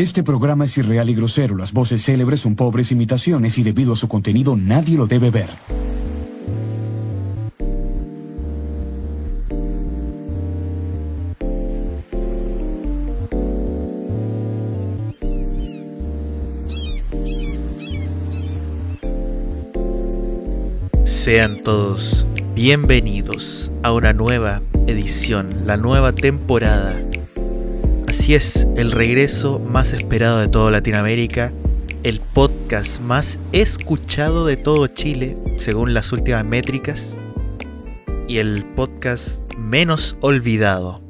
Este programa es irreal y grosero. Las voces célebres son pobres imitaciones y debido a su contenido nadie lo debe ver. Sean todos bienvenidos a una nueva edición, la nueva temporada. Es, el regreso más esperado de toda Latinoamérica, el podcast más escuchado de todo Chile, según las últimas métricas, y el podcast menos olvidado.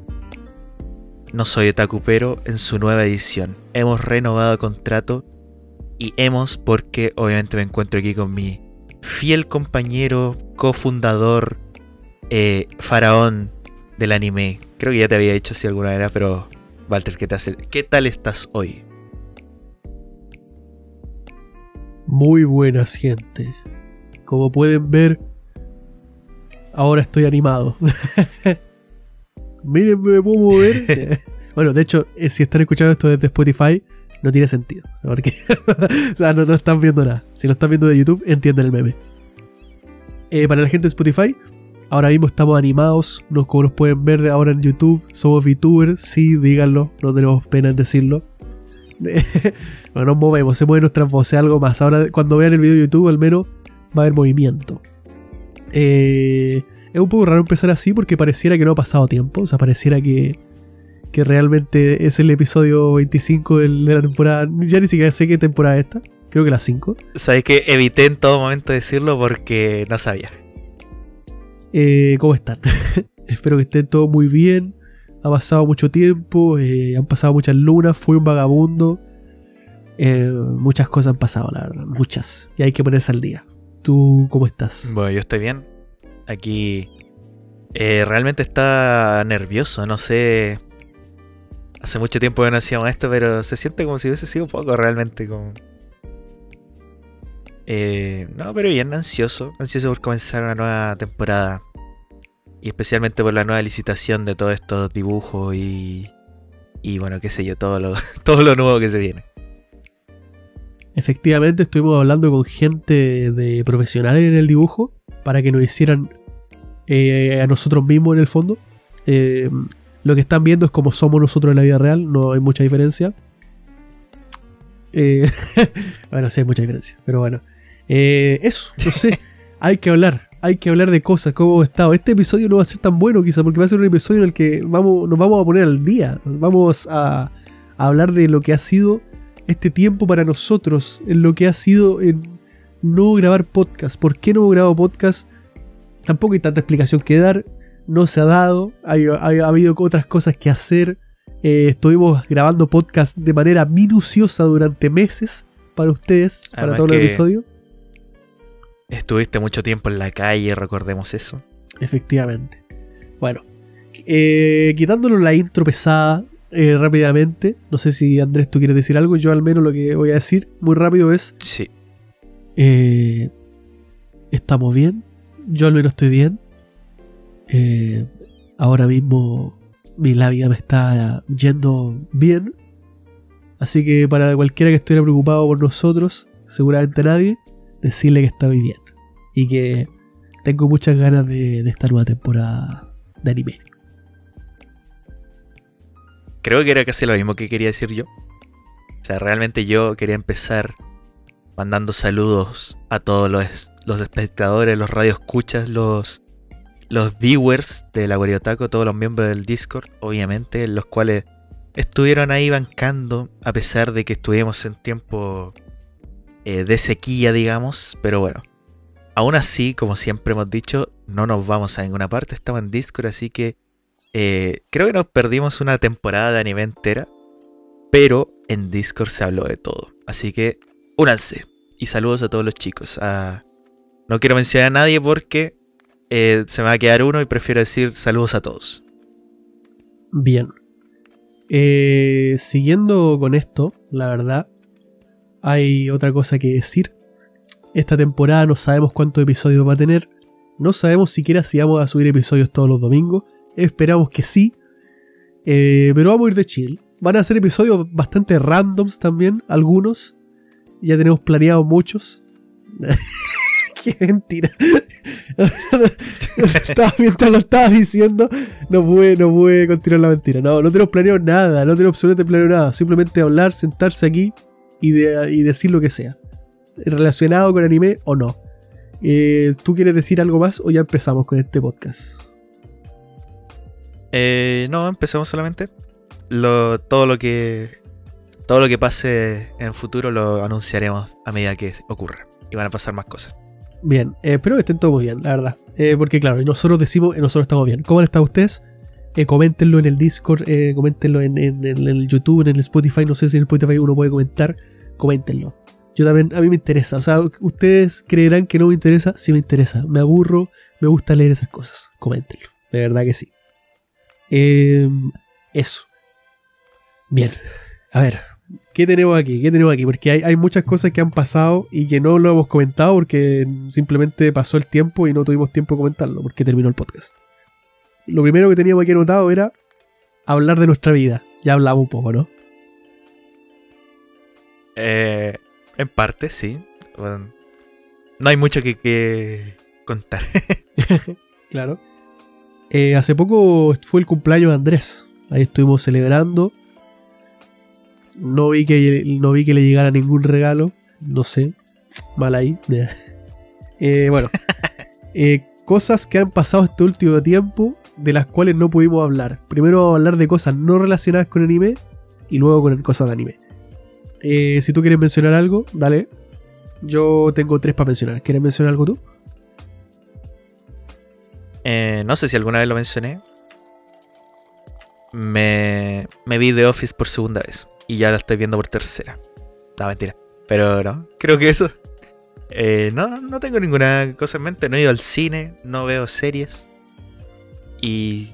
No soy Otaku, pero en su nueva edición. Hemos renovado contrato y hemos porque obviamente me encuentro aquí con mi fiel compañero, cofundador, eh, faraón del anime. Creo que ya te había dicho así alguna vez, pero Walter, ¿qué, te hace? ¿qué tal estás hoy? Muy buenas, gente. Como pueden ver, ahora estoy animado. Miren, me puedo mover. bueno, de hecho, eh, si están escuchando esto desde Spotify, no tiene sentido. Porque, o sea, no, no, están viendo nada. Si lo están viendo de YouTube, entienden el meme. Eh, para la gente de Spotify, ahora mismo estamos animados. Nos, como nos pueden ver ahora en YouTube, somos VTubers. Sí, díganlo, no tenemos pena en decirlo. bueno, nos movemos, se mueven nuestras voces, algo más. Ahora, cuando vean el video de YouTube, al menos va a haber movimiento. Eh, es un poco raro empezar así porque pareciera que no ha pasado tiempo. O sea, pareciera que que realmente es el episodio 25 de la temporada. Ya ni siquiera sé qué temporada es esta. Creo que la 5. Sabes que evité en todo momento decirlo porque no sabía. Eh, ¿Cómo están? Espero que estén todos muy bien. Ha pasado mucho tiempo, eh, han pasado muchas lunas, fui un vagabundo. Eh, muchas cosas han pasado, la verdad, muchas. Y hay que ponerse al día. ¿Tú cómo estás? Bueno, yo estoy bien. Aquí eh, realmente está nervioso, no sé Hace mucho tiempo que no hacíamos esto, pero se siente como si hubiese sido poco realmente. Como... Eh, no, pero bien ansioso. Ansioso por comenzar una nueva temporada. Y especialmente por la nueva licitación de todos estos dibujos y. Y bueno, qué sé yo, todo lo, todo lo nuevo que se viene. Efectivamente, estuvimos hablando con gente de profesionales en el dibujo para que nos hicieran eh, a nosotros mismos en el fondo. Eh, lo que están viendo es como somos nosotros en la vida real, no hay mucha diferencia. Eh, bueno, sí hay mucha diferencia, pero bueno. Eh, eso, no sé, hay que hablar, hay que hablar de cosas, cómo hemos estado. Este episodio no va a ser tan bueno quizá, porque va a ser un episodio en el que vamos, nos vamos a poner al día. Vamos a, a hablar de lo que ha sido este tiempo para nosotros, en lo que ha sido en no grabar podcast. ¿Por qué no hemos grabado podcast? Tampoco hay tanta explicación que dar no se ha dado, ha habido otras cosas que hacer. Eh, estuvimos grabando podcast de manera minuciosa durante meses para ustedes, para todo el episodio. Estuviste mucho tiempo en la calle, recordemos eso. Efectivamente. Bueno, eh, quitándonos la intro pesada eh, rápidamente, no sé si Andrés tú quieres decir algo, yo al menos lo que voy a decir muy rápido es... Sí. estamos bien, yo al menos estoy bien. Eh, ahora mismo mi labia me está yendo bien. Así que para cualquiera que estuviera preocupado por nosotros, seguramente nadie, decirle que estoy bien. Y que tengo muchas ganas de, esta nueva temporada de anime. Creo que era casi lo mismo que quería decir yo. O sea, realmente yo quería empezar mandando saludos a todos los, los espectadores, los radioescuchas, los los viewers de la Taco, todos los miembros del Discord, obviamente, los cuales estuvieron ahí bancando, a pesar de que estuvimos en tiempo eh, de sequía, digamos, pero bueno. Aún así, como siempre hemos dicho, no nos vamos a ninguna parte, estamos en Discord, así que eh, creo que nos perdimos una temporada de anime entera, pero en Discord se habló de todo. Así que únanse y saludos a todos los chicos. Ah, no quiero mencionar a nadie porque eh, se me va a quedar uno y prefiero decir saludos a todos. Bien. Siguiendo con esto, la verdad, hay otra cosa que decir. Esta temporada no sabemos cuántos episodios va a tener. No sabemos siquiera si vamos a subir episodios todos los domingos. Esperamos que sí. Eh, pero vamos a ir de chill. Van a ser episodios bastante randoms también, algunos. Ya tenemos planeados muchos. Qué mentira. mientras lo estaba diciendo, no pude, no pude continuar la mentira. No, no tenemos planeado nada, no tenemos absolutamente planeado nada. Simplemente hablar, sentarse aquí y, de- y decir lo que sea. Relacionado con anime o no. Eh, ¿Tú quieres decir algo más o ya empezamos con este podcast? Eh, no, empezamos solamente. Lo, todo lo que. Todo lo que pase en futuro lo anunciaremos a medida que ocurra. Y van a pasar más cosas. Bien, eh, espero que estén todos muy bien, la verdad. Eh, porque claro, nosotros decimos, nosotros estamos bien. ¿Cómo han estado ustedes? Eh, coméntenlo en el Discord, eh, coméntenlo en, el YouTube, en el Spotify. No sé si en el Spotify uno puede comentar. Coméntenlo. Yo también, a mí me interesa. O sea, ustedes creerán que no me interesa. Sí me interesa. Me aburro, me gusta leer esas cosas. Coméntenlo. De verdad que sí. Eh, eso. Bien. A ver, ¿Qué tenemos aquí? ¿Qué tenemos aquí? Porque hay, hay muchas cosas que han pasado y que no lo hemos comentado porque simplemente pasó el tiempo y no tuvimos tiempo de comentarlo porque terminó el podcast. Lo primero que teníamos aquí anotado era hablar de nuestra vida. Ya hablamos un poco, ¿no? Eh, en parte, sí. Bueno, no hay mucho que, que contar. Claro. Eh, hace poco fue el cumpleaños de Andrés. Ahí estuvimos celebrando. No vi que, no vi que le llegara ningún regalo. No sé. Mal ahí. Eh, bueno. Cosas que han pasado este último tiempo de las cuales no pudimos hablar. Primero hablar de cosas no relacionadas con anime y luego con cosas de anime. Eh, si tú quieres mencionar algo, dale. Yo tengo tres para mencionar. ¿Quieres mencionar algo tú? Eh, no sé si alguna vez lo mencioné. Me, me vi The Office por segunda vez. Y ya la estoy viendo por tercera. No, mentira. Pero no, creo que eso. Eh, no, no tengo ninguna cosa en mente. No he ido al cine, no veo series. Y,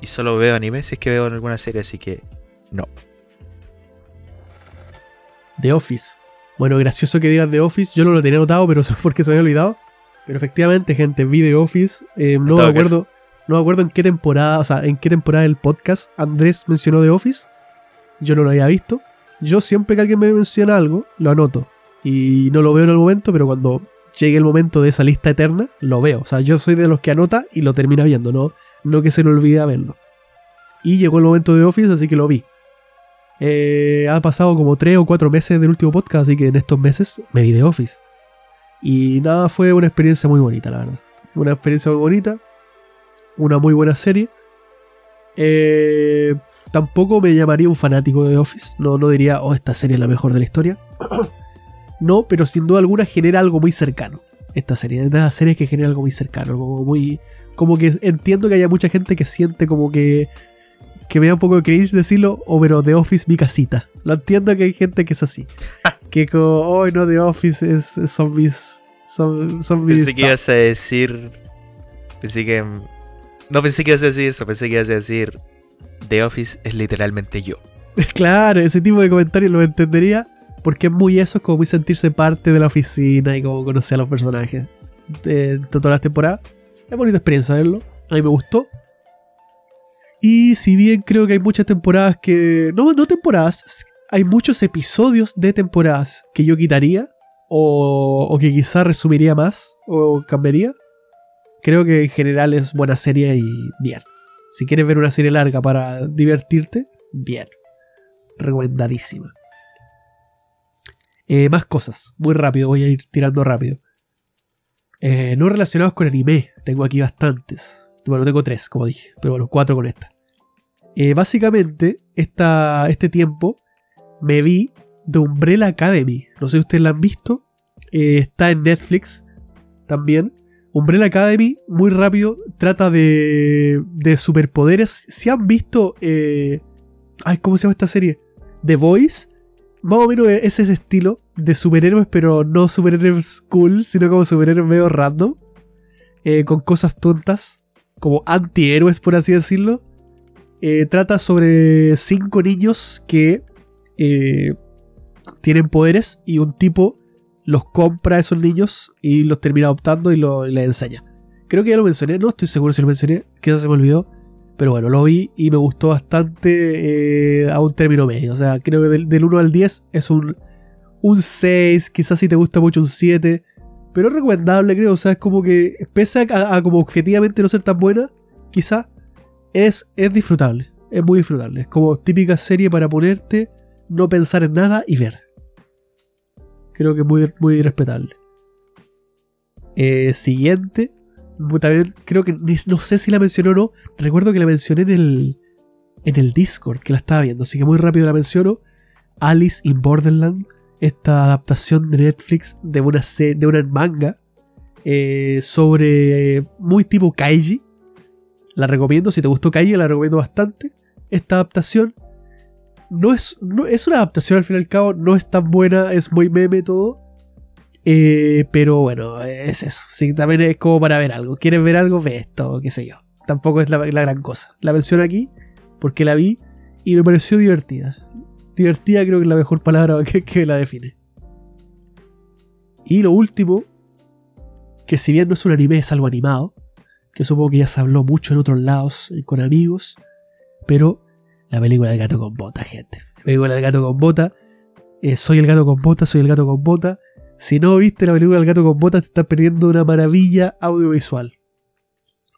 y solo veo anime si es que veo alguna serie, así que no. The Office. Bueno, gracioso que digas The Office, yo no lo tenía notado, pero eso es porque se me había olvidado. Pero efectivamente, gente, vi The Office. eh, no me acuerdo. No me acuerdo en qué temporada, o sea, en qué temporada del podcast Andrés mencionó The Office. Yo no lo había visto. Yo siempre que alguien me menciona algo, lo anoto. Y no lo veo en el momento, pero cuando llegue el momento de esa lista eterna, lo veo. O sea, yo soy de los que anota y lo termina viendo, no, no que se le olvide verlo. Y llegó el momento de Office, así que lo vi. Eh, ha pasado como 3 o 4 meses del último podcast, así que en estos meses me vi The Office. Y nada, fue una experiencia muy bonita, la verdad. Una experiencia muy bonita. Una muy buena serie. Eh, tampoco me llamaría un fanático de Office. No, no diría, oh, esta serie es la mejor de la historia. no, pero sin duda alguna genera algo muy cercano. Esta serie, de las series que genera algo muy cercano, algo muy. Como que entiendo que haya mucha gente que siente como que. Que me da un poco de cringe decirlo, o pero The Office mi casita. Lo entiendo que hay gente que es así. que como, oh no, The Office es, es- son mis. Son, son mis. Pensé que ibas a decir. Pensé que. No pensé que ibas a decir eso, pensé que ibas a decir. The Office es literalmente yo. Claro, ese tipo de comentarios lo entendería. Porque es muy eso, es como muy sentirse parte de la oficina y como conocer a los personajes de, de todas las temporadas. Es bonita experiencia verlo. A mí me gustó. Y si bien creo que hay muchas temporadas que. No, no temporadas. Hay muchos episodios de temporadas que yo quitaría. O, o que quizá resumiría más. O cambiaría. Creo que en general es buena serie y bien. Si quieres ver una serie larga para divertirte, bien. Recomendadísima. Eh, más cosas. Muy rápido, voy a ir tirando rápido. Eh, no relacionados con anime. Tengo aquí bastantes. Bueno, tengo tres, como dije. Pero bueno, cuatro con esta. Eh, básicamente, esta, este tiempo me vi de Umbrella Academy. No sé si ustedes la han visto. Eh, está en Netflix también. Umbrella Academy, muy rápido, trata de, de superpoderes. Si han visto... ay, ¿cómo se llama esta serie? The Voice. Más o menos es ese estilo de superhéroes, pero no superhéroes cool, sino como superhéroes medio random. eh, con cosas tontas, como antihéroes, por así decirlo. Eh, trata sobre cinco niños que eh, tienen poderes y un tipo los compra a esos niños y los termina adoptando y, lo, y les enseña. Creo que ya lo mencioné, no estoy seguro si lo mencioné, quizás se me olvidó. Pero bueno, lo vi y me gustó bastante eh, a un término medio. O sea, creo que del, del 1 al 10 es un, un 6, quizás si te gusta mucho un 7. Pero es recomendable, creo. O sea, es como que, pese a, como objetivamente no ser tan buena, quizás es, es disfrutable. Es muy disfrutable. Es como típica serie para ponerte, no pensar en nada y ver. Creo que es muy, muy respetable. Eh, siguiente. También creo que no sé si la mencioné o no. Recuerdo que la mencioné en el, en el Discord que la estaba viendo. Así que muy rápido la menciono. Alice in Borderland. Esta adaptación de Netflix de una, de una manga. eh, sobre. eh, muy tipo Kaiji. La recomiendo. Si te gustó Kaiji, la recomiendo bastante. Esta adaptación. No es, no, es una adaptación al fin y al cabo. No es tan buena. Es muy meme todo. Eh, pero bueno, es eso. También es como para ver algo. ¿Quieres ver algo? Ve esto, qué sé yo. Tampoco es la, gran cosa. La menciono aquí porque la vi y me pareció divertida. Divertida creo que es la mejor palabra que, la define. Y lo último, que si bien no es un anime, es algo animado, que supongo que ya se habló mucho en otros lados con amigos, pero la película del gato con bota, gente. La película del gato con bota. eh, soy el gato con bota, soy el gato con bota. Si no viste la película del gato con botas, te estás perdiendo una maravilla audiovisual.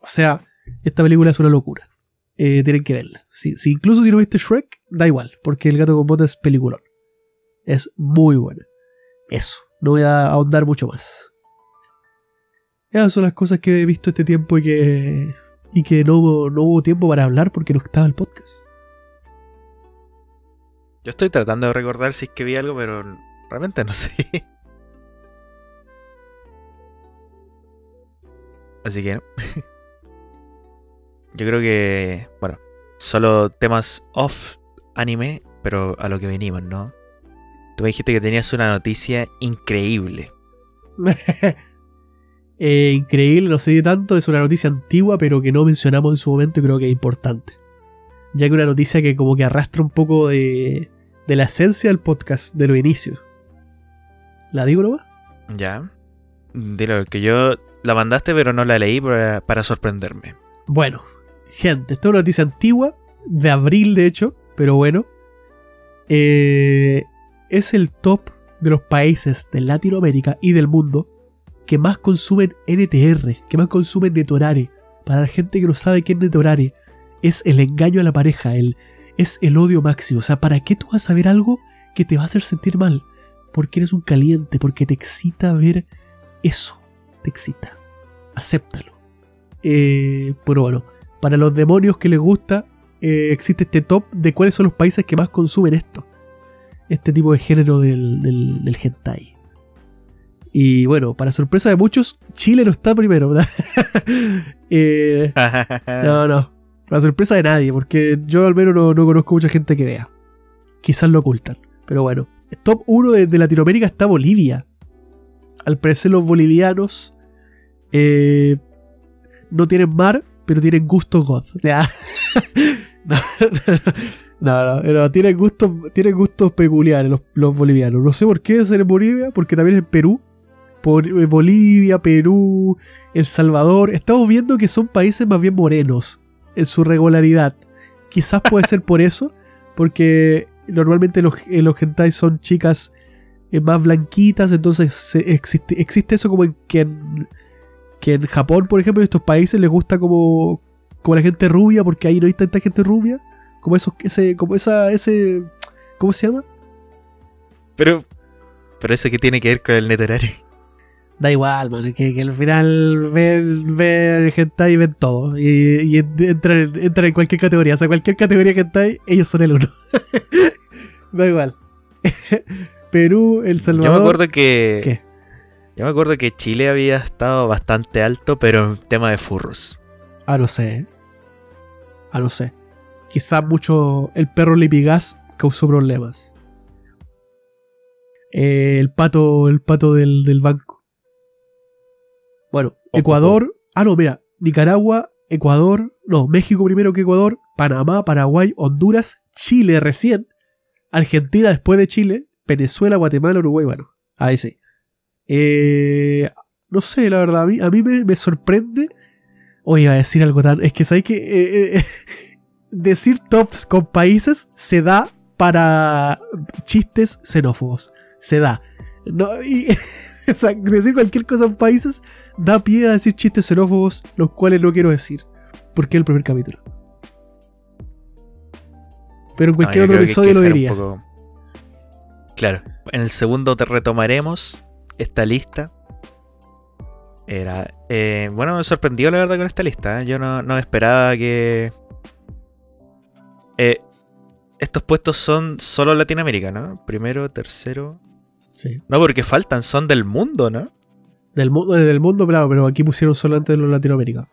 O sea, esta película es una locura. Eh, tienen que verla. Si, si incluso si no viste Shrek, da igual, porque el gato con botas es peliculón. Es muy buena. Eso, no voy a ahondar mucho más. Esas son las cosas que he visto este tiempo y que, y que no, no hubo tiempo para hablar porque no estaba el podcast. Yo estoy tratando de recordar si es que vi algo, pero realmente no sé. Así que. Yo creo que. Bueno, solo temas off anime, pero a lo que venimos, ¿no? Tú me dijiste que tenías una noticia increíble. Eh, increíble, no sé de tanto, es una noticia antigua, pero que no mencionamos en su momento y creo que es importante. Ya que una noticia que como que arrastra un poco de, de la esencia del podcast, de los inicios. ¿La digo nomás? Ya. Dilo, que yo la mandaste, pero no la leí para, sorprenderme. Bueno, gente, esta es una noticia antigua, de abril de hecho, pero bueno. Eh, es el top de los países de Latinoamérica y del mundo que más consumen NTR, que más consumen Netorare. Para la gente que no sabe qué es Netorare, es el engaño a la pareja, el, es el odio máximo. O sea, ¿para qué tú vas a ver algo que te va a hacer sentir mal? Porque eres un caliente, porque te excita ver eso. Te excita. Acéptalo. Eh, pero bueno, para los demonios que les gusta, eh, existe este top de cuáles son los países que más consumen esto. Este tipo de género del, del, del hentai. Y bueno, para sorpresa de muchos, Chile no está primero, ¿verdad? Eh, no, no. Para sorpresa de nadie, porque yo al menos no, no conozco mucha gente que vea. Quizás lo ocultan. Pero bueno, top 1 de, de Latinoamérica está Bolivia. Al parecer los bolivianos eh, no tienen mar, pero tienen gusto god. No, no, no, no, tienen gustos, tienen gustos peculiares los, los bolivianos. No sé por qué es en Bolivia, porque también es en Perú. Por, eh, Bolivia, Perú, El Salvador. Estamos viendo que son países más bien morenos en su regularidad. Quizás puede ser por eso, porque normalmente los, eh, los hentai son chicas eh, más blanquitas, entonces se- existe, existe eso como en, que, en, que en Japón, por ejemplo, en estos países les gusta como, como la gente rubia, porque ahí no hay tanta gente rubia, como esos, ese, como esa, ese, ¿cómo se llama? pero. Pero eso que tiene que ver con el Netorare. Da igual, man, que, que al final ven, ven hentai y ven todo. Y, y en- entran, en- entran en cualquier categoría. O sea, cualquier categoría que hentai, ellos son el uno. da igual. Perú, El Yo Salvador. me acuerdo que. ¿Qué? Yo me acuerdo que Chile había estado bastante alto, pero en tema de furros. Ah, no sé. Ah, no sé. Quizás mucho. El perro Lipigas causó problemas. Eh, el pato, el pato del, del banco. Bueno, Ecuador. Ah, no, mira. Nicaragua, Ecuador. No, México primero que Ecuador. Panamá, Paraguay, Honduras, Chile recién. Argentina después de Chile. Venezuela, Guatemala, Uruguay. Bueno, ahí sí. Eh, no sé, la verdad. A mí, a mí me, me sorprende Oye, iba a decir algo tan. Es que sabéis que. eh, eh, decir tops con países se da para chistes xenófobos. Se da. No, y, o sea, decir cualquier cosa en países da pie a decir chistes xenófobos, los cuales no quiero decir. Porque es el primer capítulo. Pero en cualquier No, otro episodio lo diría. poco- Claro. En el segundo te retomaremos esta lista. Era. eh, bueno, me sorprendió la verdad con esta lista. ¿eh? Yo no, no esperaba que. eh, estos puestos son solo Latinoamérica, ¿no? Primero, tercero. Sí. No, porque faltan, son del mundo, ¿no? Del, mu- del mundo, claro, pero aquí pusieron solamente de los Latinoamérica.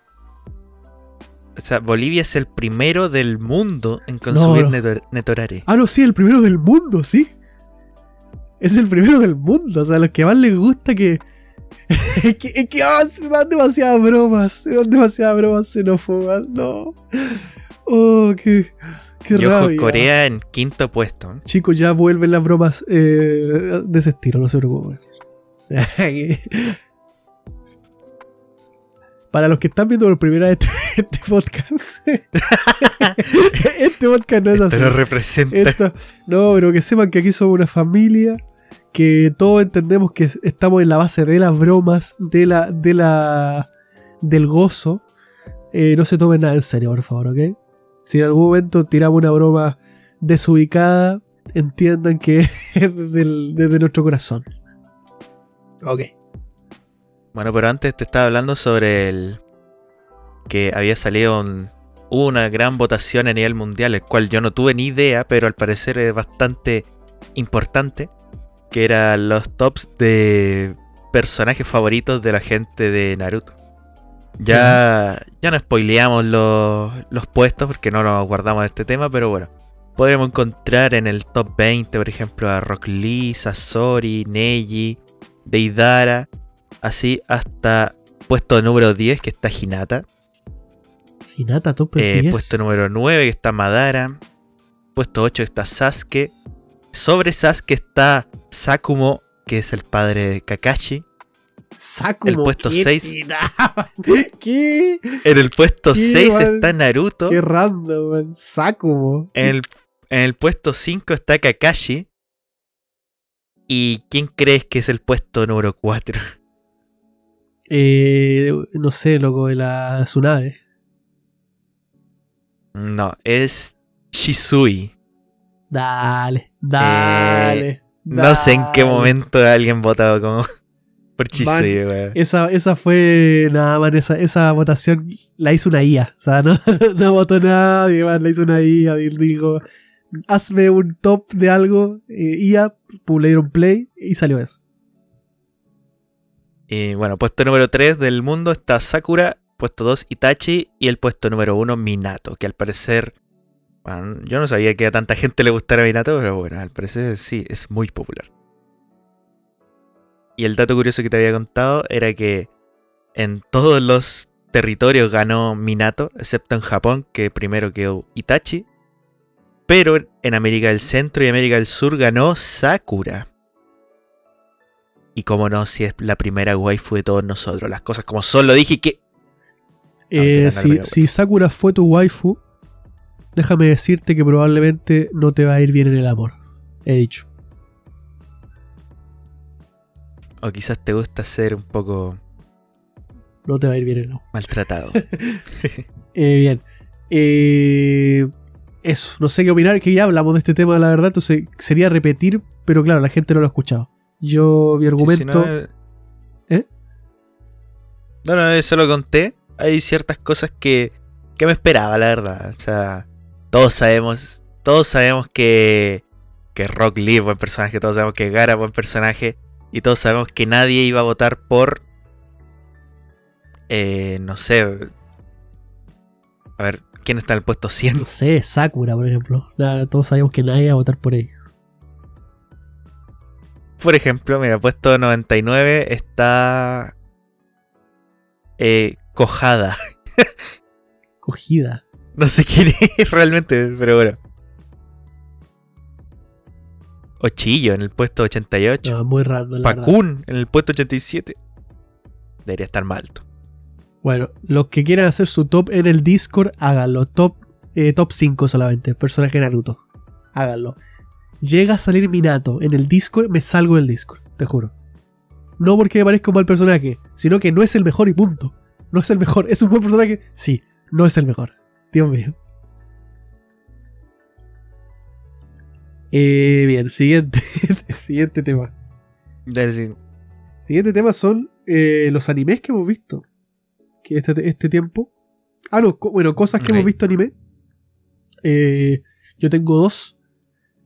O sea, Bolivia es el primero del mundo en consumir no. neto- netorare. Ah, no, sí, el primero del mundo, sí. Es el primero del mundo. O sea, a los que más les gusta que. es que, es que ah, se dan demasiadas bromas. Se dan demasiadas bromas xenófobas. No. Oh, qué. Qué Y ojo, rabia. Corea en quinto puesto. Chicos, ya vuelven las bromas eh, de ese estilo, no se preocupen. Para los que están viendo por primera vez este, este podcast, este podcast no es así. Lo representa. Esto- no, pero que sepan que aquí somos una familia, que todos entendemos que estamos en la base de las bromas, de la, de la, del gozo. Eh, no se tomen nada en serio, por favor, ¿ok? Si en algún momento tiramos una broma desubicada, entiendan que es desde, nuestro corazón. Ok. Bueno, pero antes te estaba hablando sobre el que había salido una gran votación a nivel mundial, el cual yo no tuve ni idea, pero al parecer es bastante importante, que eran los tops de personajes favoritos de la gente de Naruto. Ya, ya no spoileamos los, los puestos porque no nos guardamos de este tema, pero bueno. Podremos encontrar en el top 20, por ejemplo, a Rock Lee, Sasori, Neji, Deidara, así hasta puesto número 10 que está Hinata, Hinata top eh, 10. puesto número 9 que está Madara, puesto 8 que está Sasuke, sobre Sasuke está Sakumo, que es el padre de Kakashi, Sakumo, el puesto ¿qué seis. tiraba? ¿Qué? en el puesto Qué 6 mal- está Naruto, Qué random, man. Sakumo. en el, en el puesto 5 está Kakashi, ¿y quién crees que es el puesto número 4? Eh, no sé, loco, de la Tsunade. No, es Shisui. Dale, dale. Eh, No sé en qué momento alguien votado como por Chisui, weón. Esa, esa fue nada más, esa, esa votación la hizo una IA. O sea, no, no votó nadie más, la hizo una IA. y Dijo, hazme un top de algo. eh, IA, dieron play y salió eso. Y bueno, puesto número 3 del mundo está Sakura, puesto 2 Itachi y el puesto número 1 Minato, que al parecer... bueno, yo no sabía que a tanta gente le gustara Minato, pero bueno, al parecer sí, es muy popular. Y el dato curioso que te había contado era que en todos los territorios ganó Minato, excepto en Japón, que primero quedó Itachi. Pero en América del Centro y América del Sur ganó Sakura. Y como no, si es la primera waifu de todos nosotros, las cosas como son, lo dije que. Eh, no, si, si Sakura fue tu waifu, déjame decirte que probablemente no te va a ir bien en el amor. He dicho. O quizás te gusta ser un poco No te va a ir bien en el amor. maltratado. Eh, bien. Eh, eso, no sé qué opinar, que ya hablamos de este tema, la verdad, entonces sería repetir, pero claro, la gente no lo ha escuchado. Yo, mi argumento... si no, ¿Eh? No, no, eso lo conté. Hay ciertas cosas que, que me esperaba, la verdad. O sea, todos sabemos, todos sabemos que, que Rock Lee es buen personaje, todos sabemos que Gara es buen personaje, y todos sabemos que nadie iba a votar por, eh, no sé, a ver, ¿quién está en el puesto 100? No sé, Sakura, por ejemplo. Todos sabemos que nadie va a votar por ella. Por ejemplo, mira, puesto 99 está eh, Cojada. Cogida. No sé quién es realmente, pero bueno. Ochillo en el puesto 88. No, muy random. Pakun en el puesto 87. Debería estar más alto. Bueno, los que quieran hacer su top en el Discord, háganlo. Top, eh, top 5 solamente, personaje Naruto. Háganlo. Llega a salir Minato en el Discord, me salgo del Discord, te juro. No porque me parezca un mal personaje, sino que no es el mejor y punto. No es el mejor. ¿Es un buen personaje? Sí, no es el mejor. Dios mío. Eh, bien, siguiente, siguiente tema. Sí. Siguiente tema son eh, los animes que hemos visto. Que este, este tiempo. Ah, no, co- bueno, cosas que hemos visto anime. Eh, yo tengo dos.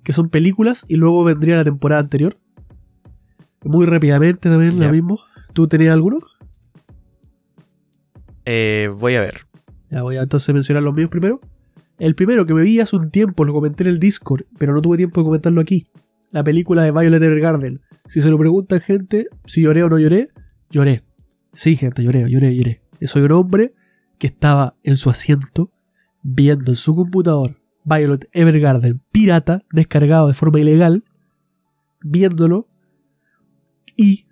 Que son películas. Y luego vendría la temporada anterior. Muy rápidamente también, lo mismo. ¿Tú tenías alguno? Eh, voy a ver. Voy a entonces mencionar los míos primero. El primero que me vi hace un tiempo, lo comenté en el Discord, pero no tuve tiempo de comentarlo aquí. La película de Violet Evergarden. Si se lo preguntan, gente, si lloré o no lloré, lloré. Sí, gente, lloré, lloré, lloré. Soy un hombre que estaba en su asiento viendo en su computador Violet Evergarden pirata, descargado de forma ilegal, viéndolo. Y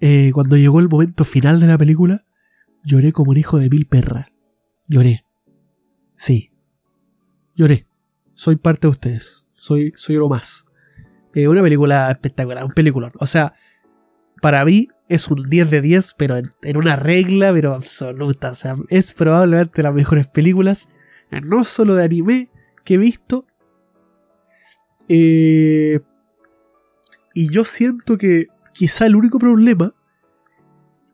eh, cuando llegó el momento final de la película, lloré como un hijo de mil perra. Lloré. Sí. Lloré. Soy parte de ustedes. Soy, soy uno más. Eh, una película espectacular, un peliculón. O sea, para mí es un 10 de 10, pero en, una regla, pero absoluta. O sea, es probablemente las mejores películas, no solo de anime, que he visto. Eh, y yo siento que quizá el único problema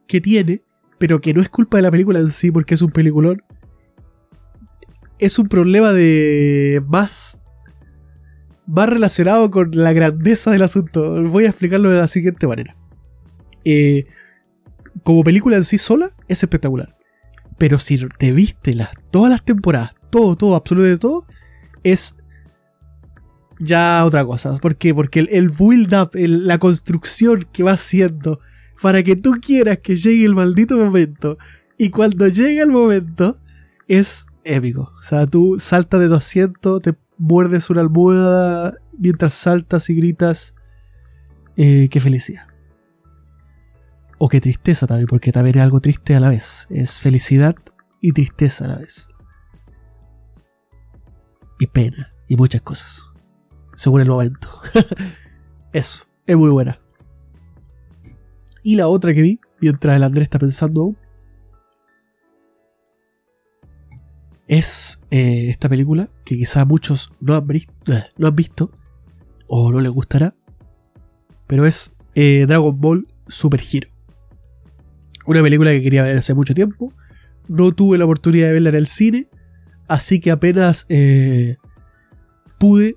que tiene, pero que no es culpa de la película en sí, porque es un peliculón, es un problema de más más relacionado con la grandeza del asunto. Voy a explicarlo de la siguiente manera. Eh, como película en sí sola, es espectacular. Pero si te viste las, todas las temporadas, todo, todo, absolutamente todo, es ya otra cosa. ¿Por qué? Porque el, build up, la construcción que va haciendo para que tú quieras que llegue el maldito momento. Y cuando llega el momento, es épico. O sea, tú saltas de 200, te muerdes una almohada mientras saltas y gritas. Eh, qué felicidad. O qué tristeza también, porque también es algo triste a la vez. Es felicidad y tristeza a la vez. Y pena, y muchas cosas. Según el momento. Eso, es muy buena. Y la otra que vi, mientras el Andrés está pensando aún, es eh, esta película que quizás muchos no han, eh, han visto o no les gustará, pero es eh, Dragon Ball Super Hero. Una película que quería ver hace mucho tiempo, no tuve la oportunidad de verla en el cine, así que apenas pude,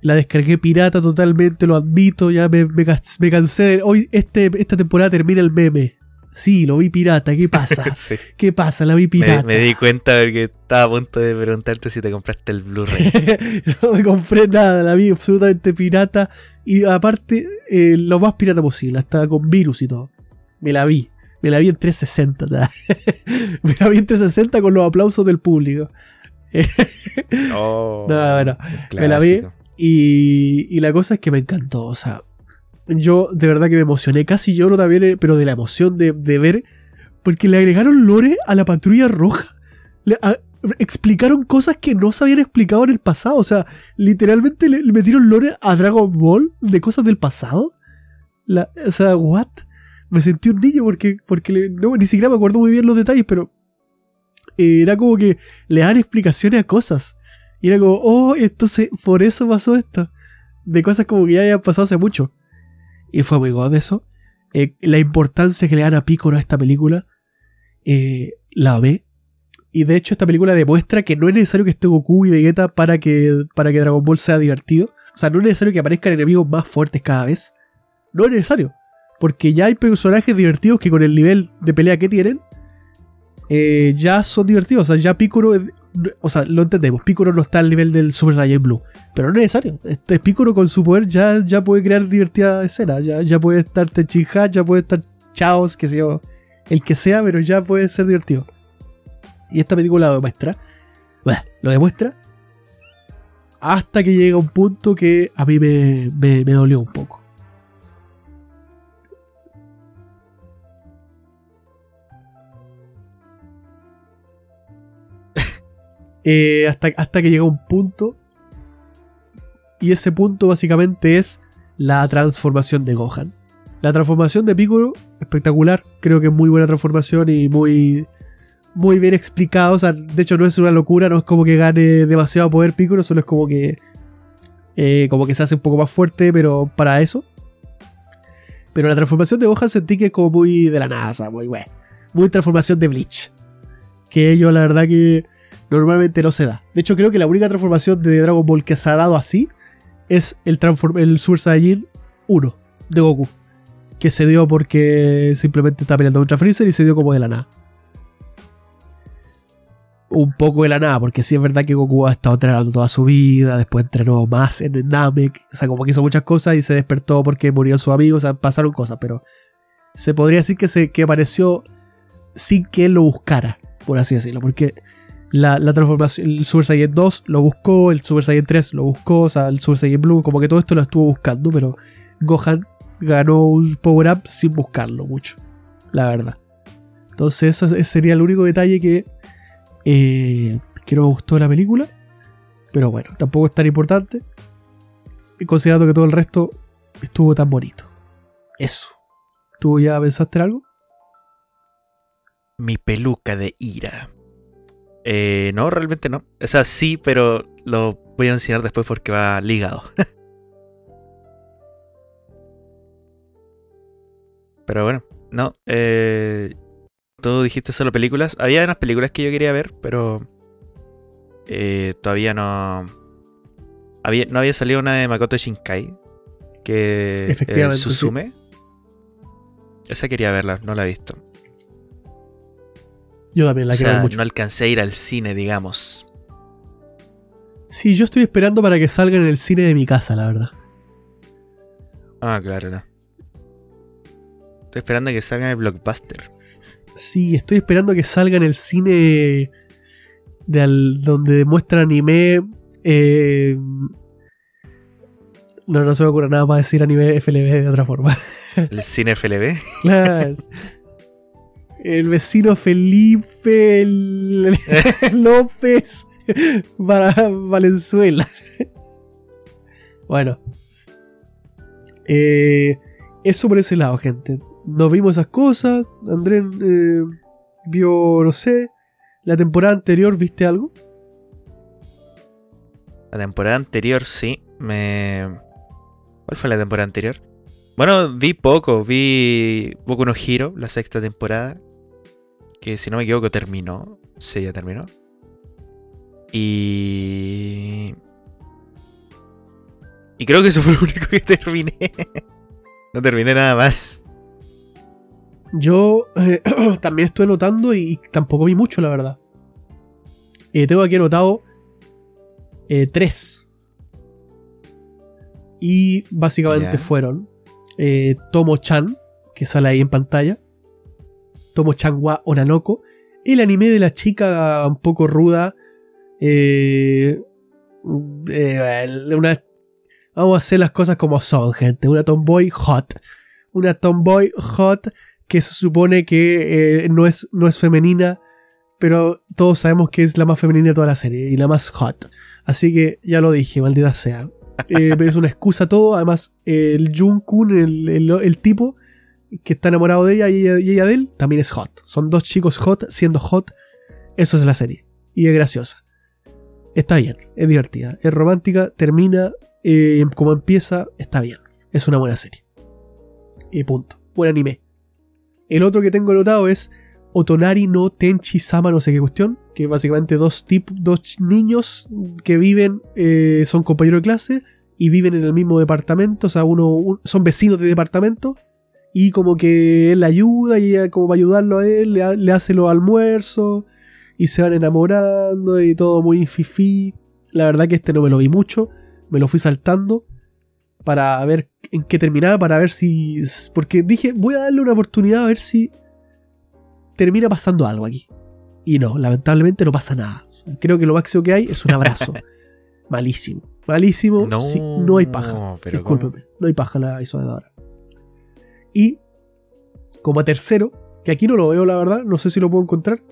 la descargué pirata totalmente, lo admito, ya me, me cansé. Hoy este, esta temporada termina el meme. Sí, lo vi pirata, ¿qué pasa? Sí. ¿Qué pasa? La vi pirata. me di cuenta porque estaba a punto de preguntarte si te compraste el Blu-ray. no me compré nada, la vi absolutamente pirata. Y aparte, eh, lo más pirata posible, hasta con virus y todo. Me la vi. Me la vi en 360. ¿tá? me la vi en 360 con los aplausos del público. Oh, No, bueno, un me la vi. y la cosa es que me encantó. O sea, yo de verdad que me emocioné. Casi lloro también, eh, pero de la emoción de, de ver. Porque le agregaron lore a la patrulla roja. Le- explicaron cosas que no se habían explicado en el pasado. O sea, literalmente le, metieron lore a Dragon Ball de cosas del pasado. O sea, ¿what? Me sentí un niño porque, porque no, ni siquiera me acuerdo muy bien los detalles, pero eh, era como que le dan explicaciones a cosas. Y era como, oh, entonces por eso pasó esto. De cosas como que ya habían pasado hace mucho. Y fue muy god eso. Eh, la importancia que le dan a Piccolo a esta película, eh, la ve. Y de hecho esta película demuestra que no es necesario que esté Goku y Vegeta para que, para que Dragon Ball sea divertido. O sea, no es necesario que aparezcan enemigos más fuertes cada vez. No es necesario. Porque ya hay personajes divertidos que con el nivel de pelea que tienen, eh, ya son divertidos. O sea, ya Piccolo o sea, lo entendemos, Piccolo no está al nivel del Super Saiyan Blue, pero no es necesario. Este Piccolo con su poder ya, ya puede crear divertida escena, ya, ya puede estar Tenshinhan, ya puede estar Chaos, que yo, el que sea, pero ya puede ser divertido. Y esta película lo demuestra, bah, lo demuestra, hasta que llega un punto que a mí me, me, me dolió un poco. Eh, hasta, hasta que llega un punto. Y ese punto básicamente es la transformación de Gohan. La transformación de Piccolo, espectacular. Creo que es muy buena transformación y muy, muy bien explicado. O sea, de hecho no es una locura, no es como que gane demasiado poder Piccolo, solo es como que eh, como que se hace un poco más fuerte, pero para eso. Pero la transformación de Gohan sentí que es como muy de la NASA, muy wey. Muy transformación de Bleach. Que ello la verdad que normalmente no se da. De hecho creo que la única transformación de Dragon Ball que se ha dado así es el, el Super Saiyajin 1 de Goku. Que se dio porque simplemente está peleando contra Freezer y se dio como de la nada un poco de la nada, porque sí es verdad que Goku ha estado entrenando toda su vida, después entrenó más en Namek, o sea, como que hizo muchas cosas y se despertó porque murió su amigo, o sea, pasaron cosas, pero se podría decir que, se, que apareció sin que él lo buscara, por así decirlo, porque la, transformación, el Super Saiyan 2 lo buscó, el Super Saiyan 3 lo buscó, o sea, el Super Saiyan Blue, como que todo esto lo estuvo buscando, pero Gohan ganó un power up sin buscarlo mucho, la verdad. Entonces, ese sería el único detalle que eh, que no me gustó la película. Pero bueno, tampoco es tan importante. Considerando que todo el resto estuvo tan bonito. Eso. ¿Tú ya pensaste en algo? Mi peluca de ira. Eh, no, realmente no. O sea, sí, pero lo voy a enseñar después porque va ligado. pero bueno, no. Eh, tú dijiste solo películas. Había unas películas que yo quería ver, pero eh, todavía no. Había, no había salido una de Makoto Shinkai. Que Efectivamente, Susume. Esa quería verla, no la he visto. Yo también la quiero mucho. No alcancé a ir al cine, digamos. Sí, yo estoy esperando para que salga en el cine de mi casa, la verdad. Ah, claro. Estoy esperando a que salga en el blockbuster. Sí, estoy esperando que salga en el cine de donde muestra anime. Eh, no, no se me ocurre nada para decir anime FLB de otra forma. ¿El cine FLB? Claro. El vecino Felipe López para Valenzuela. Bueno. Eh, eso por ese lado, gente nos vimos esas cosas. Andrés eh, vio, no sé, la temporada anterior, ¿viste algo? La temporada anterior sí, me... ¿Cuál fue la temporada anterior? Bueno, vi poco, vi poco no giro, la sexta temporada, que si no me equivoco terminó, sí, ya terminó. Y... Y creo que eso fue lo único que terminé. no terminé nada más. Yo eh, también estoy notando y tampoco vi mucho, la verdad. Eh, tengo aquí anotado eh, tres. Y básicamente fueron Tomo-chan, que sale ahí en pantalla. Tomo-chan wa Onanoko. El anime de la chica un poco ruda. una, vamos a hacer las cosas como son, gente. Una tomboy hot. Una tomboy hot que se supone que eh, no, es, no es femenina, pero todos sabemos que es la más femenina de toda la serie y la más hot. Así que ya lo dije, maldita sea. Eh, es una excusa todo. Además, el Jun-kun, el, tipo que está enamorado de ella y, ella de él, también es hot. Son dos chicos hot siendo hot. Eso es la serie. Y es graciosa. Está bien, es divertida, es romántica, termina eh, como empieza, está bien. Es una buena serie. Y punto. Buen anime. El otro que tengo anotado es Otonari no Tenchi Sama, no sé qué cuestión. Que básicamente dos, dos niños que viven, eh, son compañeros de clase y viven en el mismo departamento. O sea, uno, son vecinos de departamento. Y como que él le ayuda y como para ayudarlo a él, le, hace los almuerzos. Y se van enamorando y todo muy fifi. La verdad que este no me lo vi mucho. Me lo fui saltando para ver en qué terminaba, para ver si... Porque dije, voy a darle una oportunidad a ver si termina pasando algo aquí. Y no, lamentablemente no pasa nada. Creo que lo máximo que hay es un abrazo. Malísimo. Malísimo. No, no hay paja. Discúlpeme. No hay paja la hizo de ahora. Y como tercero, que aquí no lo veo la verdad, no sé si lo puedo encontrar.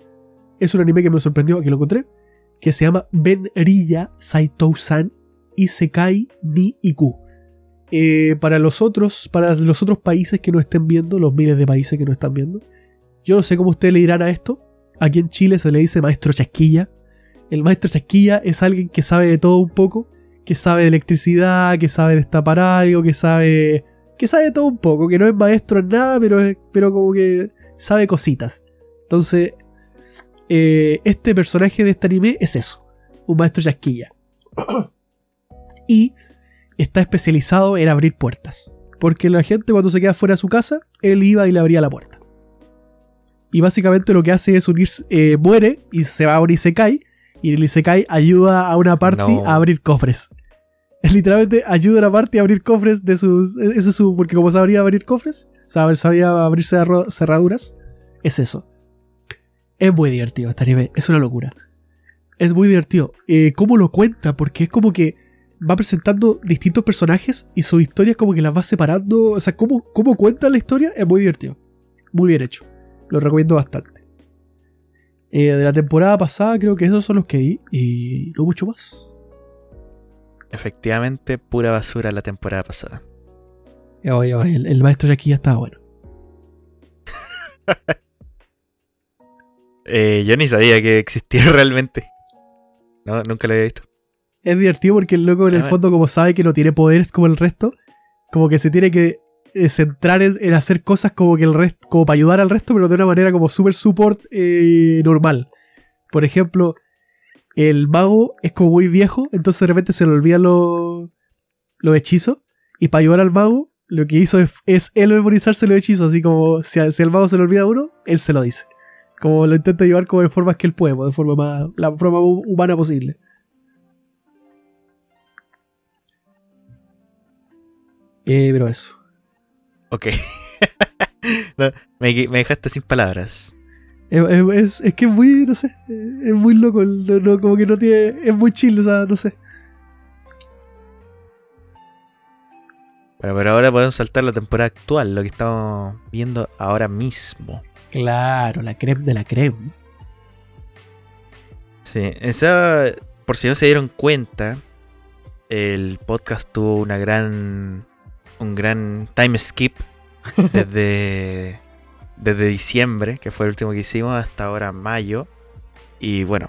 Es un anime que me sorprendió, aquí lo encontré. que se llama Benriya Saitousan Isekai ni Iku. Eh, para los otros, para los otros países que no estén viendo, los miles de países que no están viendo, yo no sé cómo ustedes le dirán a esto. Aquí en Chile se le dice maestro chasquilla. El maestro chasquilla es alguien que sabe de todo un poco, que sabe de electricidad, que sabe destapar algo, que sabe que sabe todo un poco, que no es maestro en nada, pero, pero como que sabe cositas. Entonces, eh, este personaje de este anime es eso, un maestro chasquilla. y está especializado en abrir puertas. Porque la gente cuando se queda fuera de su casa, él iba y le abría la puerta. Y básicamente lo que hace es unirse, eh, muere y se va a un Isekai. Y el Isekai ayuda a una party a abrir cofres. Literalmente ayuda a una party a abrir cofres de sus. Ese es su. Porque como sabría abrir cofres, sabía abrirse cerraduras. Es eso. Es muy divertido este anime. Es una locura. Es muy divertido. Eh, ¿Cómo lo cuenta? Porque es como que va presentando distintos personajes y sus historias como que las va separando. O sea, cómo, cómo cuenta la historia es muy divertido. Muy bien hecho. Lo recomiendo bastante. Eh, de la temporada pasada creo que esos son los que vi y no mucho más. Efectivamente, pura basura la temporada pasada. el, maestro de aquí ya estaba bueno. Eh, yo ni sabía que existía realmente. No, nunca lo había visto. Es divertido porque el loco en el fondo, como sabe que no tiene poderes como el resto, como que se tiene que eh, centrar en, hacer cosas como que el resto, como para ayudar al resto, pero de una manera como super support eh, normal. Por ejemplo, el mago es como muy viejo, entonces de repente se le olvidan los, los hechizos. Y para ayudar al mago, lo que hizo es, él memorizarse los hechizos, así como si, si al mago se le olvida uno, él se lo dice. Como lo intenta llevar como de formas que él puede, de forma más, la forma humana posible. Eh, pero eso. Ok. me, dejaste sin palabras. Es, que es muy, no sé, es muy loco, como que no tiene, es muy chill, o sea, no sé. Bueno, pero ahora podemos saltar la temporada actual, lo que estamos viendo ahora mismo. Claro, la creme de la creme. Sí, esa, por si no se dieron cuenta, el podcast tuvo una gran un gran time skip desde, desde diciembre, que fue el último que hicimos, hasta ahora mayo. Y bueno,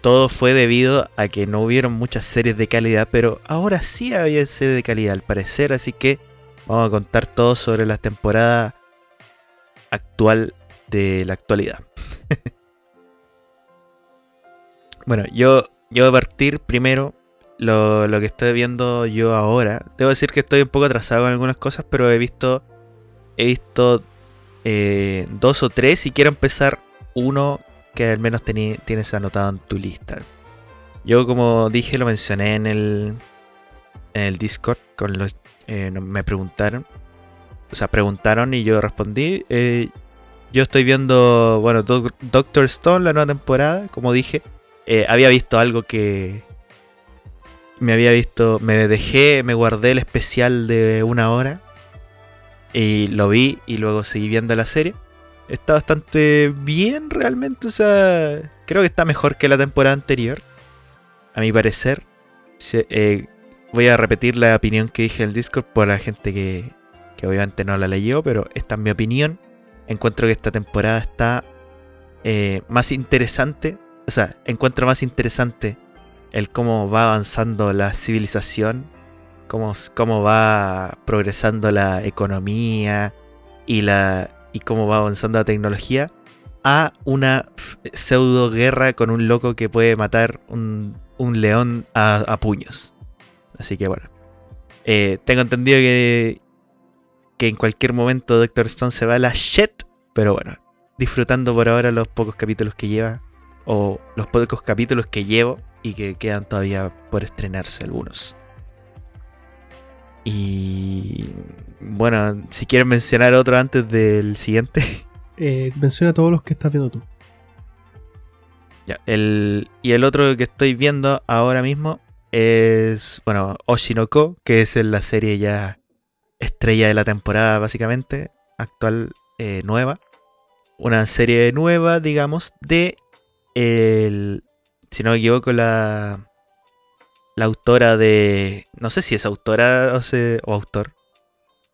todo fue debido a que no hubieron muchas series de calidad, pero ahora sí había series de calidad al parecer, así que vamos a contar todo sobre la temporada actual de la actualidad. bueno, yo, yo voy a partir primero lo, que estoy viendo yo ahora. Debo decir que estoy un poco atrasado en algunas cosas, pero he visto. He visto eh, dos o tres y quiero empezar uno que al menos tienes anotado en tu lista. Yo, como dije, lo mencioné en el, en el Discord. Con los, eh, me preguntaron. O sea, preguntaron y yo respondí. Eh, yo estoy viendo, bueno, Doctor Stone, la nueva temporada, como dije. había visto algo que, me había visto, me dejé, me guardé el especial de una hora y lo vi y luego seguí viendo la serie. Está bastante bien realmente, o sea, creo que está mejor que la temporada anterior, a mi parecer. Eh, voy a repetir la opinión que dije en el Discord por la gente que, que obviamente no la leyó, pero esta es mi opinión. Encuentro que esta temporada está eh, más interesante, o sea, encuentro más interesante el cómo va avanzando la civilización, cómo, cómo va progresando la economía y, la, y cómo va avanzando la tecnología, a una pseudo guerra con un loco que puede matar un, un león a, puños. Así que bueno. Eh, tengo entendido que, que en cualquier momento Doctor Stone se va a la shit. Pero bueno, disfrutando por ahora los pocos capítulos que lleva. O los pocos capítulos que llevo y que quedan todavía por estrenarse algunos. Y bueno, si quieres mencionar otro antes del siguiente. Eh, menciona todos los que estás viendo tú. Ya, el, y el otro que estoy viendo ahora mismo es, bueno, Oshinoko, que es la serie ya estrella de la temporada, básicamente, actual, eh, nueva. Una serie nueva, digamos, de el si no me equivoco, la, la autora de. No sé si es autora o, se- o autor.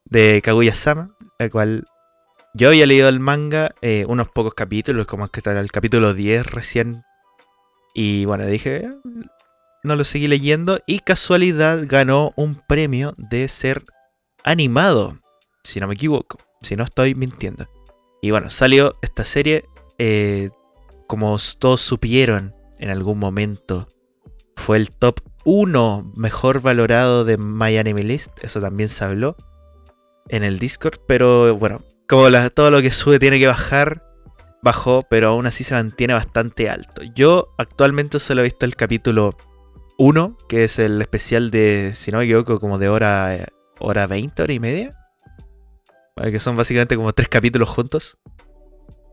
De Kaguya-sama, el cual yo había leído el manga eh, unos pocos capítulos, como es que está el capítulo 10 recién. Y bueno, dije, "Eh, no lo seguí leyendo. Y casualidad ganó un premio de ser animado, si no me equivoco, si no estoy mintiendo. Y bueno, salió esta serie, eh, como todos supieron en algún momento, fue el top 1 mejor valorado de My Anime List, eso también se habló en el Discord, pero bueno, como todo lo que sube tiene que bajar, bajó, pero aún así se mantiene bastante alto. Yo actualmente solo he visto el capítulo 1, que es el especial de, si no me equivoco, como de hora, eh, hora 20, hora y media. Que son básicamente como tres capítulos juntos.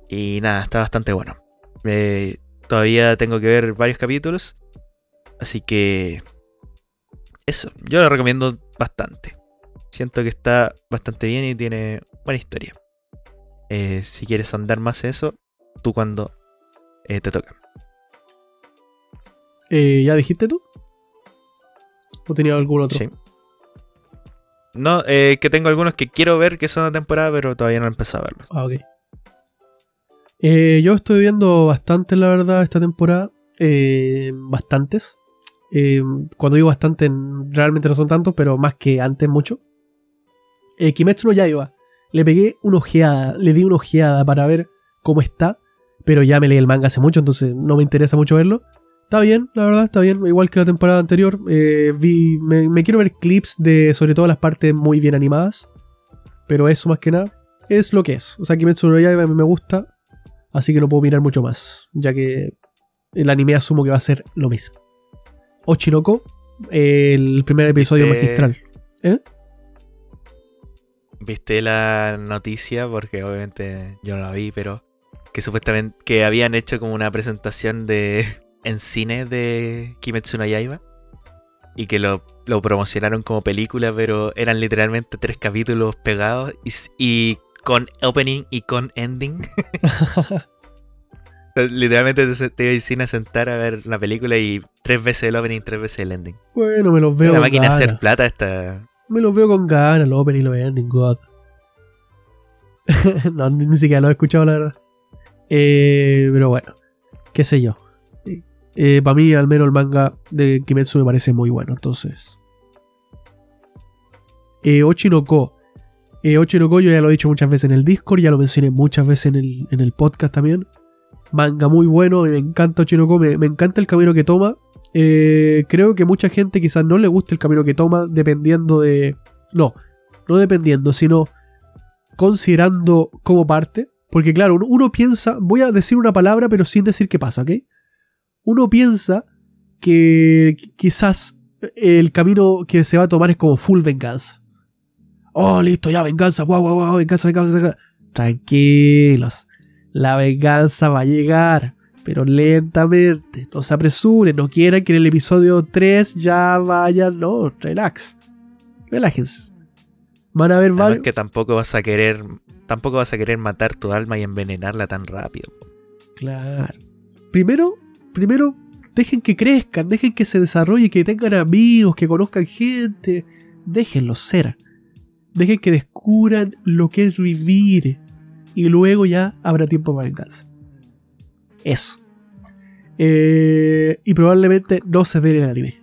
Y nada, está bastante bueno. Eh, todavía tengo que ver varios capítulos. Así que... Eso, yo lo recomiendo bastante. Siento que está bastante bien y tiene buena historia. Eh, si quieres andar más eso, tú cuando eh, te toca. Eh, ¿Ya dijiste tú? ¿O tenía algún otro? Sí. No, eh, que tengo algunos que quiero ver que son de temporada, pero todavía no he empezado a verlos. Ah, ok. Eh, yo estoy viendo bastante, la verdad, esta temporada. Eh, bastantes. Eh, cuando digo bastante, realmente no son tantos, pero más que antes, mucho. Eh, Kimetsu no Yaiba. Le pegué una ojeada, le di una ojeada para ver cómo está, pero ya me leí el manga hace mucho, entonces no me interesa mucho verlo. Está bien, la verdad, está bien, igual que la temporada anterior. Eh, vi, me, quiero ver clips de sobre todo las partes muy bien animadas, pero eso más que nada es lo que es. O sea, Kimetsu no Yaiba me gusta, así que no puedo mirar mucho más, ya que el anime asumo que va a ser lo mismo. Ochinoko, el primer episodio magistral. ¿Viste la noticia? Porque obviamente yo no la vi, pero que supuestamente que habían hecho como una presentación de en cine de Kimetsu no Yaiba y que lo, lo promocionaron como película, pero eran literalmente tres capítulos pegados y, y con opening y con ending. literalmente te, te iba al cine a sentar a ver la película y tres veces el opening, tres veces el ending. Bueno, me los veo la máquina hacer plata esta Me los veo con ganas, los opening y los ending, God. no, ni, siquiera lo he escuchado, la verdad. Eh, pero bueno, qué sé yo. para mí, al menos el manga de Kimetsu me parece muy bueno, entonces. Eh, Ochinoko. Eh, Ochinoko yo ya lo he dicho muchas veces en el Discord, ya lo mencioné muchas veces en el, en el podcast también. Manga muy bueno, me encanta Ochinoko, me, me encanta el camino que toma. Eh, creo que mucha gente quizás no le guste el camino que toma, dependiendo de. No, no dependiendo, sino considerando como parte. Porque claro, uno, piensa, voy a decir una palabra pero sin decir qué pasa, ¿ok? Uno piensa que qui- quizás el camino que se va a tomar es como full venganza. Oh, listo, ya, venganza, guau, guau, guau, venganza, venganza, venganza. Tranquilos, la venganza va a llegar, pero lentamente. No se apresuren, no quieran que en el episodio 3 ya vayan, no, relax. Relájense. Van a Además varios. que tampoco vas a querer tampoco vas a querer matar tu alma y envenenarla tan rápido. Claro. Primero, primero, dejen que crezcan, dejen que se desarrolle, que tengan amigos, que conozcan gente. Déjenlos ser. Dejen que descubran lo que es vivir. Y luego ya habrá tiempo para venganza. Eso. Eh, y probablemente no se den el anime.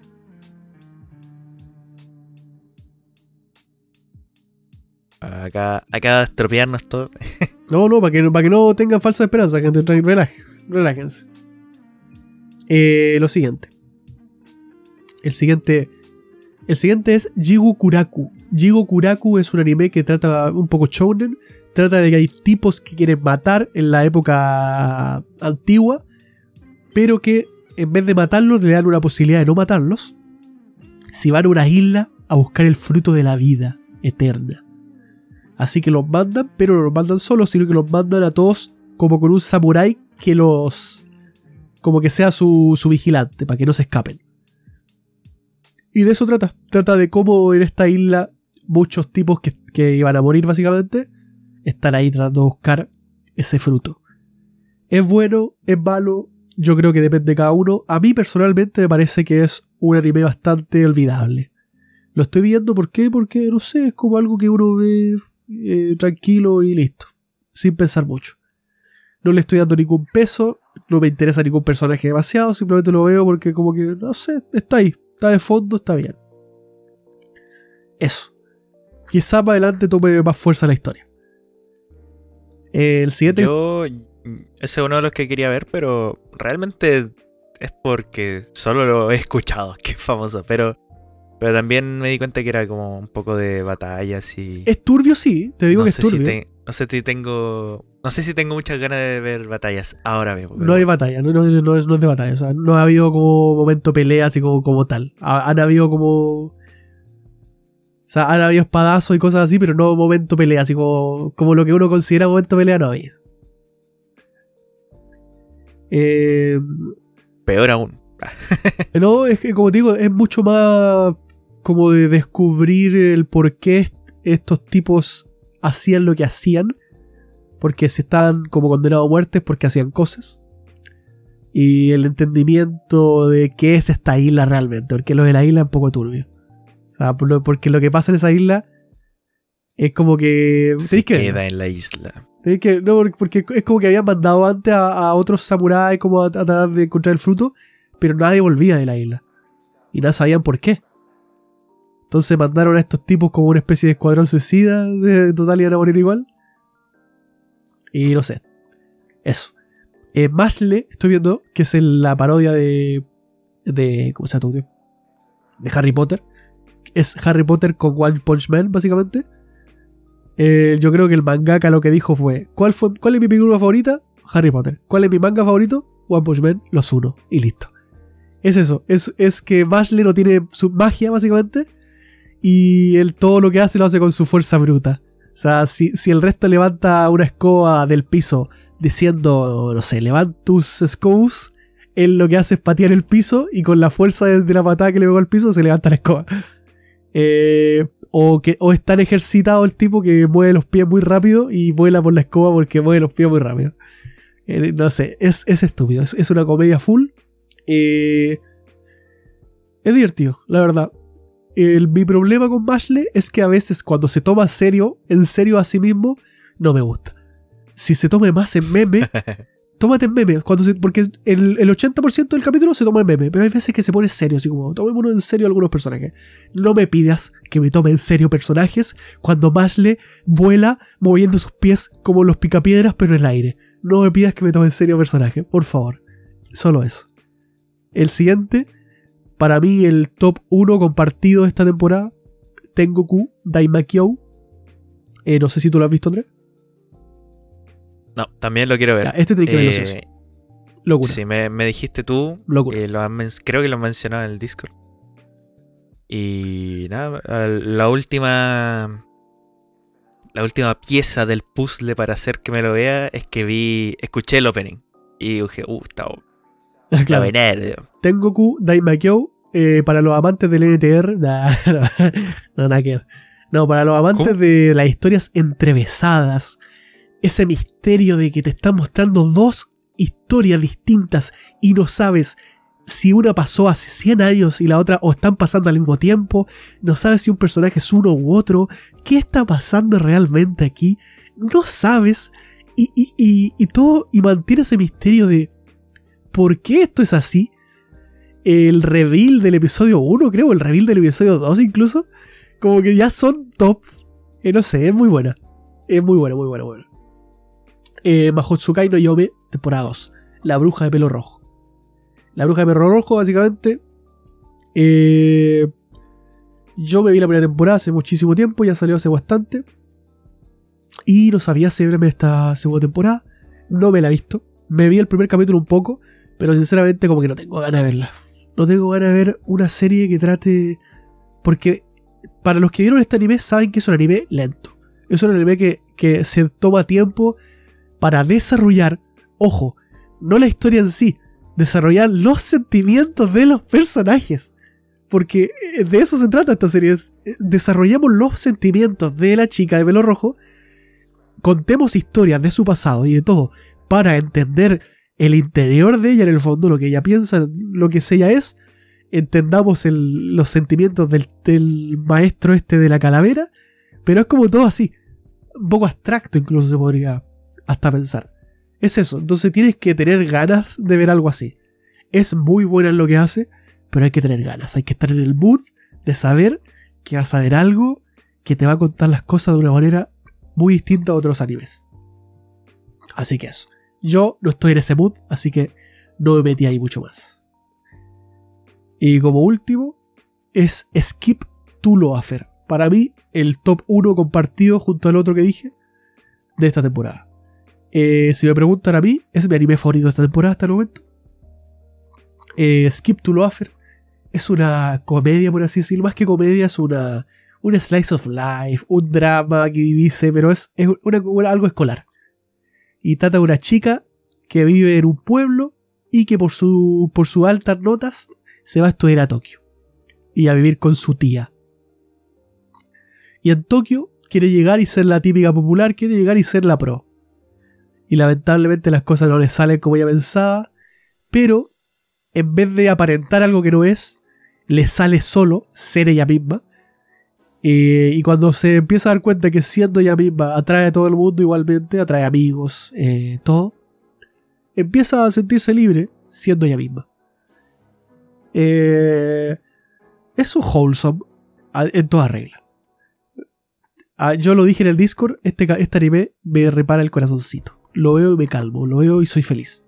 Acá acaba de estropearnos todo. No, no, para que, para que no tengan falsa esperanza, gente. Relájense. relájense. Eh, lo siguiente. El siguiente. El siguiente es Jigo Kuraku. Jigo Kuraku es un anime que trata un poco shounen. Trata de que hay tipos que quieren matar en la época antigua. Pero que en vez de matarlos le dan una posibilidad de no matarlos. Si van a una isla a buscar el fruto de la vida eterna. Así que los mandan, pero no los mandan solos, sino que los mandan a todos como con un samurái que los. como que sea su, su vigilante, para que no se escapen. Y de eso trata. Trata de cómo en esta isla muchos tipos que, que iban a morir básicamente están ahí tratando de buscar ese fruto. Es bueno, es malo, yo creo que depende de cada uno. A mí personalmente me parece que es un anime bastante olvidable. Lo estoy viendo, ¿por qué? Porque, no sé, es como algo que uno ve eh, tranquilo y listo. Sin pensar mucho. No le estoy dando ningún peso, no me interesa ningún personaje demasiado, simplemente lo veo porque como que, no sé, está ahí, está de fondo, está bien. Eso. Quizá más adelante tome más fuerza la historia. El siguiente... Yo, ese es uno de los que quería ver, pero realmente es porque solo lo he escuchado, que es famoso, pero, pero también me di cuenta que era como un poco de batallas y... Es turbio, sí, te digo no que es si turbio. te- no sé si tengo... No sé si tengo muchas ganas de ver batallas ahora mismo. pero No hay batalla, no, no- no es, no es de batalla. O sea, no ha habido como momento pelea así como, como tal. Ha- han habido como. O sea, han habido espadazos y cosas así, pero no momento pelea, así como, como lo que uno considera momento pelea no había. Eh, Peor aún. no, es que como te digo, es mucho más como de descubrir el por qué est- estos tipos hacían lo que hacían. Porque se estaban como condenados a muerte porque hacían cosas. Y el entendimiento de qué es esta isla realmente. Porque lo de la isla es un poco turbio. O sea, porque lo que pasa en esa isla es como que. Se que queda en la isla. Tenéis que, no, porque- es como que habían mandado antes a, a otros samuráis como a, a tratar de encontrar el fruto, pero nadie volvía de la isla. Y no sabían por qué. Entonces mandaron a estos tipos como una especie de escuadrón suicida, de total iban a morir igual. Y no sé. Eso. Eh, Mashle, estoy viendo, que es la parodia de. de. ¿Cómo se llama? tío? De Harry Potter. Es Harry Potter con One Punch Man, básicamente. Eh, yo creo que el mangaka lo que dijo fue: ¿cuál, fue ¿Cuál es mi película favorita? Harry Potter. ¿Cuál es mi manga favorito? One Punch Man, los uno. Y listo. Es eso. Es, es que Mashle no tiene su magia, básicamente. Y él todo lo que hace lo hace con su fuerza bruta. O sea, si, si el resto levanta una escoba del piso diciendo, no sé, levanta tus scouts, él lo que hace es patear el piso y con la fuerza de la patada que le pegó al piso se levanta la escoba. Eh, o, que, o es tan ejercitado el tipo que mueve los pies muy rápido y vuela por la escoba porque mueve los pies muy rápido. Eh, no sé, es, es estúpido, es, una comedia full. Eh, es divertido, la verdad. Mi problema con Mashle es que a veces cuando se toma serio, en serio a sí mismo, no me gusta. Si se toma más en meme, tómate en meme. Porque el, el 80% del capítulo se toma en meme, pero hay veces que se pone serio, así como, tomémonos en serio algunos personajes. No me pidas que me tome en serio personajes cuando Mashle vuela moviendo sus pies como los picapiedras, pero en el aire. No me pidas que me tome en serio personaje, por favor. Solo eso. El siguiente, para mí el top 1 compartido de esta temporada, Tengoku Daimakyo. Eh, no sé si tú lo has visto, André. No, también lo quiero ver. Ya, este tiene que verlo, Eh, sí. Locura. Sí, me, me dijiste tú. Locura. eh, lo has men- creo que lo has mencionado en el Discord. Y nada, la última. La última pieza del puzzle para hacer que me lo vea es que vi. Escuché el opening. Y dije, uh, está, está Claro. Tengoku Daimakyo, eh, para los amantes del NTR, nah, no, no, nada que ver. No, para los amantes ¿Cómo? de las historias entrevesadas, ese misterio de que te están mostrando dos historias distintas y no sabes si una pasó hace 100 años y la otra o están pasando al mismo tiempo, no sabes si un personaje es uno u otro, qué está pasando realmente aquí, no sabes y, y, y, y todo y mantiene ese misterio de ¿por qué esto es así? El reveal del episodio 1, creo, el reveal del episodio 2 incluso, como que ya son top. Eh, no sé, es muy buena. Es muy buena, muy buena, muy buena. Eh, Mahotsukai no Yome, temporada 2. La bruja de pelo rojo. La bruja de pelo rojo, básicamente. eh, yo me vi la primera temporada hace muchísimo tiempo, ya salió hace bastante. Y no sabía si verme esta segunda temporada. No me la he visto. Me vi el primer capítulo un poco, pero sinceramente como que no tengo ganas de verla. No tengo ganas de ver una serie que trate... Porque para los que vieron este anime saben que es un anime lento. Es un anime que, que se toma tiempo para desarrollar, ojo, no la historia en sí, desarrollar los sentimientos de los personajes. Porque eh, de eso se trata esta serie. es, eh, desarrollamos los sentimientos de la chica de pelo rojo. Contemos historias de su pasado y de todo para entender el interior de ella, en el fondo, lo que ella piensa, lo que ella es, entendamos los sentimientos del, del maestro este de la calavera, pero es como todo así, un poco abstracto incluso se podría hasta pensar. Es eso, entonces tienes que tener ganas de ver algo así. Es muy buena en lo que hace, pero hay que tener ganas, hay que estar en el mood de saber que vas a ver algo que te va a contar las cosas de una manera muy distinta a otros animes. Así que eso. Yo no estoy en ese mood, así que no me metí ahí mucho más. Y como último, es Skip to Loafer. Para mí, el top 1 compartido junto al otro que dije de esta temporada. Eh, si me preguntan a mí, es mi anime favorito de esta temporada hasta el momento. Eh, Skip to Loafer es una comedia, por así decirlo. Más que comedia, es una, un slice of life, un drama que dice, pero es, es algo escolar. Y trata de una chica que vive en un pueblo y que por, su, por sus altas notas se va a estudiar a Tokio y a vivir con su tía. Y en Tokio quiere llegar y ser la típica popular, quiere llegar y ser la pro. Y lamentablemente las cosas no le salen como ella pensaba, pero en vez de aparentar algo que no es, le sale solo ser ella misma. Eh, y cuando se empieza a dar cuenta que siendo ella misma atrae a todo el mundo igualmente, atrae amigos, eh, todo, empieza a sentirse libre siendo ella misma. Eh, es un wholesome en toda regla. Ah, yo lo dije en el Discord, este, este anime me repara el corazoncito. Lo veo y me calmo, lo veo y soy feliz.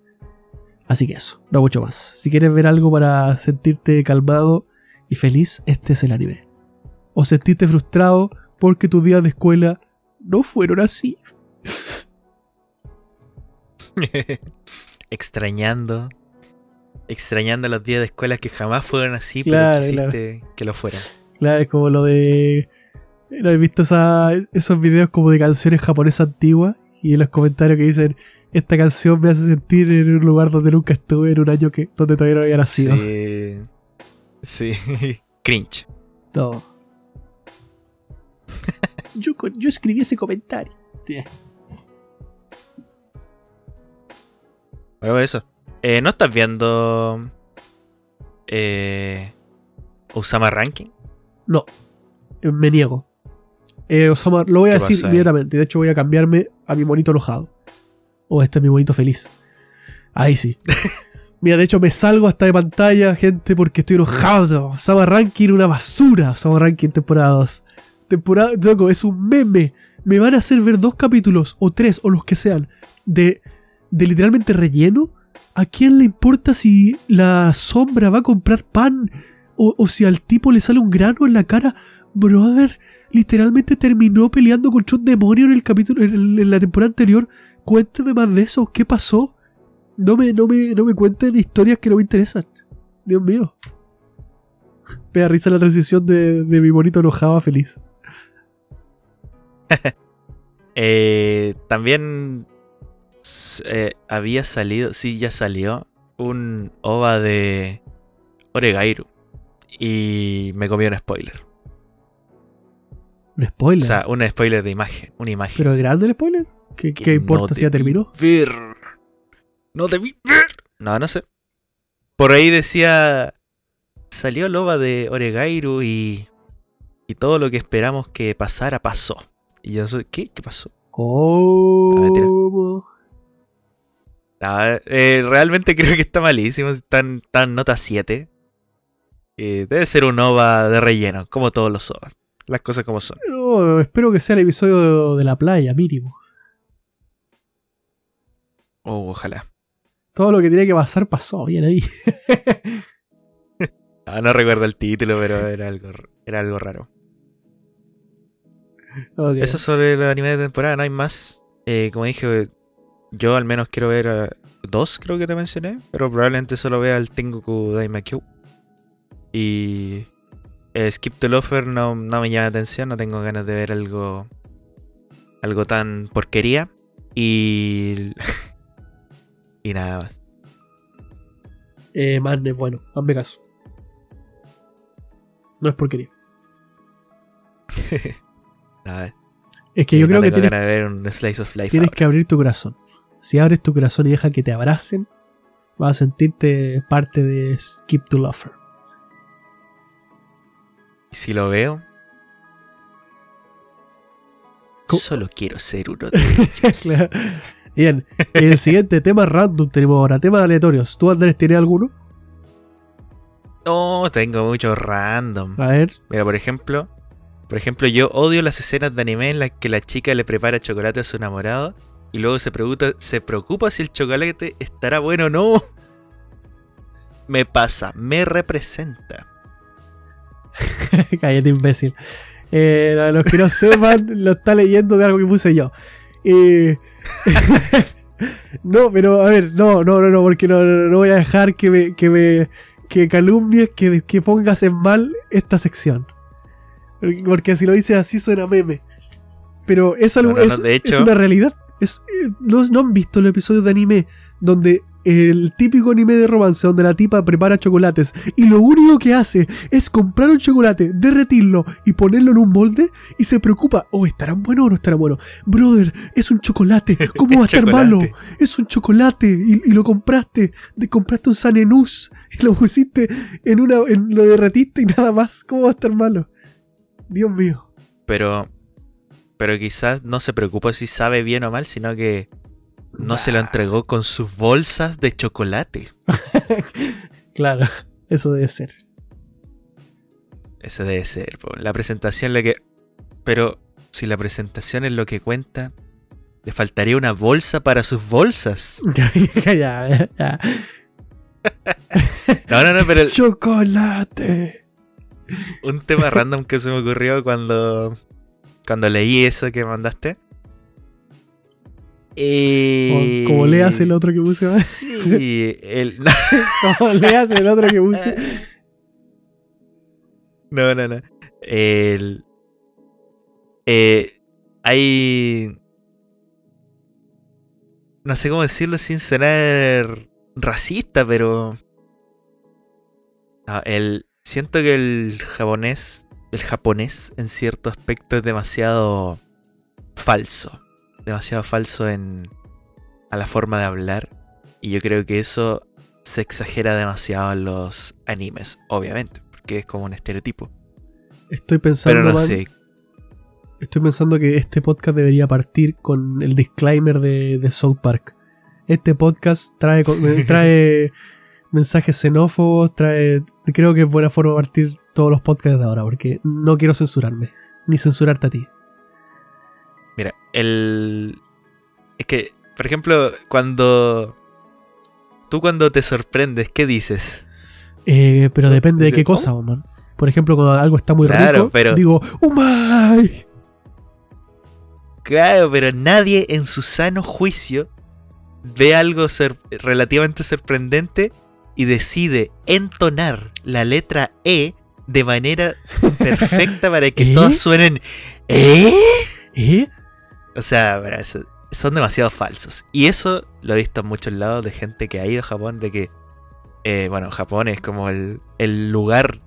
Así que eso, no mucho más. Si quieres ver algo para sentirte calmado y feliz, este es el anime. O sentirte frustrado porque tus días de escuela no fueron así. extrañando. Extrañando los días de escuela que jamás fueron así, Claro, pero quisiste que lo fueran. Claro, es como lo de. ¿No has visto esa- esos videos como de canciones japonesas antiguas? Y en los comentarios que dicen: Esta canción me hace sentir en un lugar donde nunca estuve, en un año que, donde todavía no había nacido. Sí. Sí. Cringe. No. yo, yo escribí ese comentario. Luego de eso. Eh, ¿No estás viendo. Eh, Usama Ranking? No, me niego. Eh, Osama, lo voy a ¿Qué decir inmediatamente. De hecho, voy a cambiarme a mi monito enojado. O este es mi monito feliz. Ahí sí. Mira, de hecho, me salgo hasta de pantalla, gente, porque estoy enojado. Osama Ranking, una basura. Osama Ranking, temporada 2. Temporada, loco, es un meme. Me van a hacer ver dos capítulos, o tres, o los que sean, de, de literalmente relleno. ¿A quién le importa si la sombra va a comprar pan? O, o si al tipo le sale un grano en la cara. Brother, literalmente terminó peleando contra un demonio en el capítulo, en, la temporada anterior. Cuéntame más de eso. ¿Qué pasó? No me, no me, no me cuenten historias que no me interesan. Dios mío. Me da risa la transición de, de mi bonito enojado feliz. Eh, también eh, había salido, sí, ya salió un OVA de Oregairu. Y me comió un spoiler. Un spoiler. O sea, un spoiler de imagen. Una imagen. ¿Pero es grande el spoiler? ¿Qué, que qué importa no si ya terminó? Ver. No debí ver. No, no sé. Por ahí decía. Salió el OVA de Oregairu y. Y todo lo que esperamos que pasara pasó. Y yo soy. ¿Qué? ¿Qué pasó? ¿Cómo? No, eh, realmente creo que está malísimo. Está en, está en nota 7. Eh, debe ser un OVA de relleno, como todos los OVA. Las cosas como son. No, espero que sea el episodio de la playa, mínimo. Oh, ojalá. Todo lo que tenía que pasar pasó, bien ahí. Ah, no recuerdo el título, pero era algo, era algo raro. Ok. Eso sobre el anime de temporada, no hay más. Eh, como dije, yo al menos quiero ver a dos, creo que te mencioné, pero probablemente solo vea el Tengoku Daimakyu. Y eh, Skip the Loafer no, no me llama la atención, no tengo ganas de ver algo algo tan porquería. Y y nada más. Eh, Madness, bueno, hazme caso. No es porquería. Nada. Es que Eh, yo no creo que tienes, ganas de ver un Slice of Life. tienes ahora. que abrir tu corazón. Si abres tu corazón y dejas que te abracen, Vas a sentirte parte de Skip to Lover. Y si lo veo, ¿Cómo? solo quiero ser uno de ellos. Claro. Bien, el siguiente tema random tenemos ahora, temas aleatorios. ¿Tú, Andrés, tienes alguno? No, tengo mucho random. A ver, Mira, por ejemplo, por ejemplo, yo odio las escenas de anime en las que la chica le prepara chocolate a su enamorado y luego se preocupa, se preocupa si el chocolate estará bueno o no. Me pasa, me representa. cállate, imbécil. Eh, los que no sepan, lo está leyendo de algo que puse yo. Eh, no, pero a ver, no, no, no, no, porque no, no, no voy a dejar que me, que me, que calumnies, que, que pongas en mal esta sección. Porque si lo dices así suena meme. Pero es algo, No, no, no, es, una realidad. Es, eh, no, no han visto los episodios de anime donde el típico anime de romance donde la tipa prepara chocolates y lo único que hace es comprar un chocolate, derretirlo y ponerlo en un molde y se preocupa, oh, ¿estarán buenos o no estarán buenos? Brother, es un chocolate, ¿cómo va a estar malo? Es un chocolate y, y lo compraste, de, compraste un sanenús y lo pusiste en una, en, lo derretiste y nada más, ¿cómo va a estar malo? Dios mío. Pero, pero quizás no se preocupa si sabe bien o mal, sino que no se lo entregó con sus bolsas de chocolate. Claro, eso debe ser. Eso debe ser. La presentación lo que. Pero si la presentación es lo que cuenta, le faltaría una bolsa para sus bolsas. ya, ya, ya. No, no, no, pero el- Chocolate. un tema random que se me ocurrió cuando. Cuando leí eso que mandaste. Eh, Como, como leas el otro que puse. Sí, el. Como leas el otro que puse. No, no, no. El. Eh, hay. No sé cómo decirlo sin sonar racista, pero. No, el. Siento que el japonés. El japonés en cierto aspecto es demasiado falso. Demasiado falso en. a la forma de hablar. Y yo creo que eso se exagera demasiado en los animes, obviamente, porque es como un estereotipo. Estoy pensando, Pero no man, sé, estoy pensando que este podcast debería partir con el disclaimer de, de South Park. Este podcast trae, trae mensajes xenófobos, trae. Creo que es buena forma de partir todos los podcasts de ahora, porque no quiero censurarme, ni censurarte a ti. El. Es que, por ejemplo, cuando. Tú cuando te sorprendes, ¿qué dices? Eh, pero depende de qué cosa, man. Por ejemplo, cuando algo está muy Claro, rico, pero- digo, ¡Umay! Claro, pero nadie en su sano juicio ve algo sor- relativamente sorprendente y decide entonar la letra E de manera perfecta para que ¿Eh? todos suenen ¿Eh? ¿Eh? O sea, eso- son demasiado falsos. Y eso lo he visto en muchos lados de gente que ha ido a Japón, de que, eh, bueno, Japón es como el, el lugar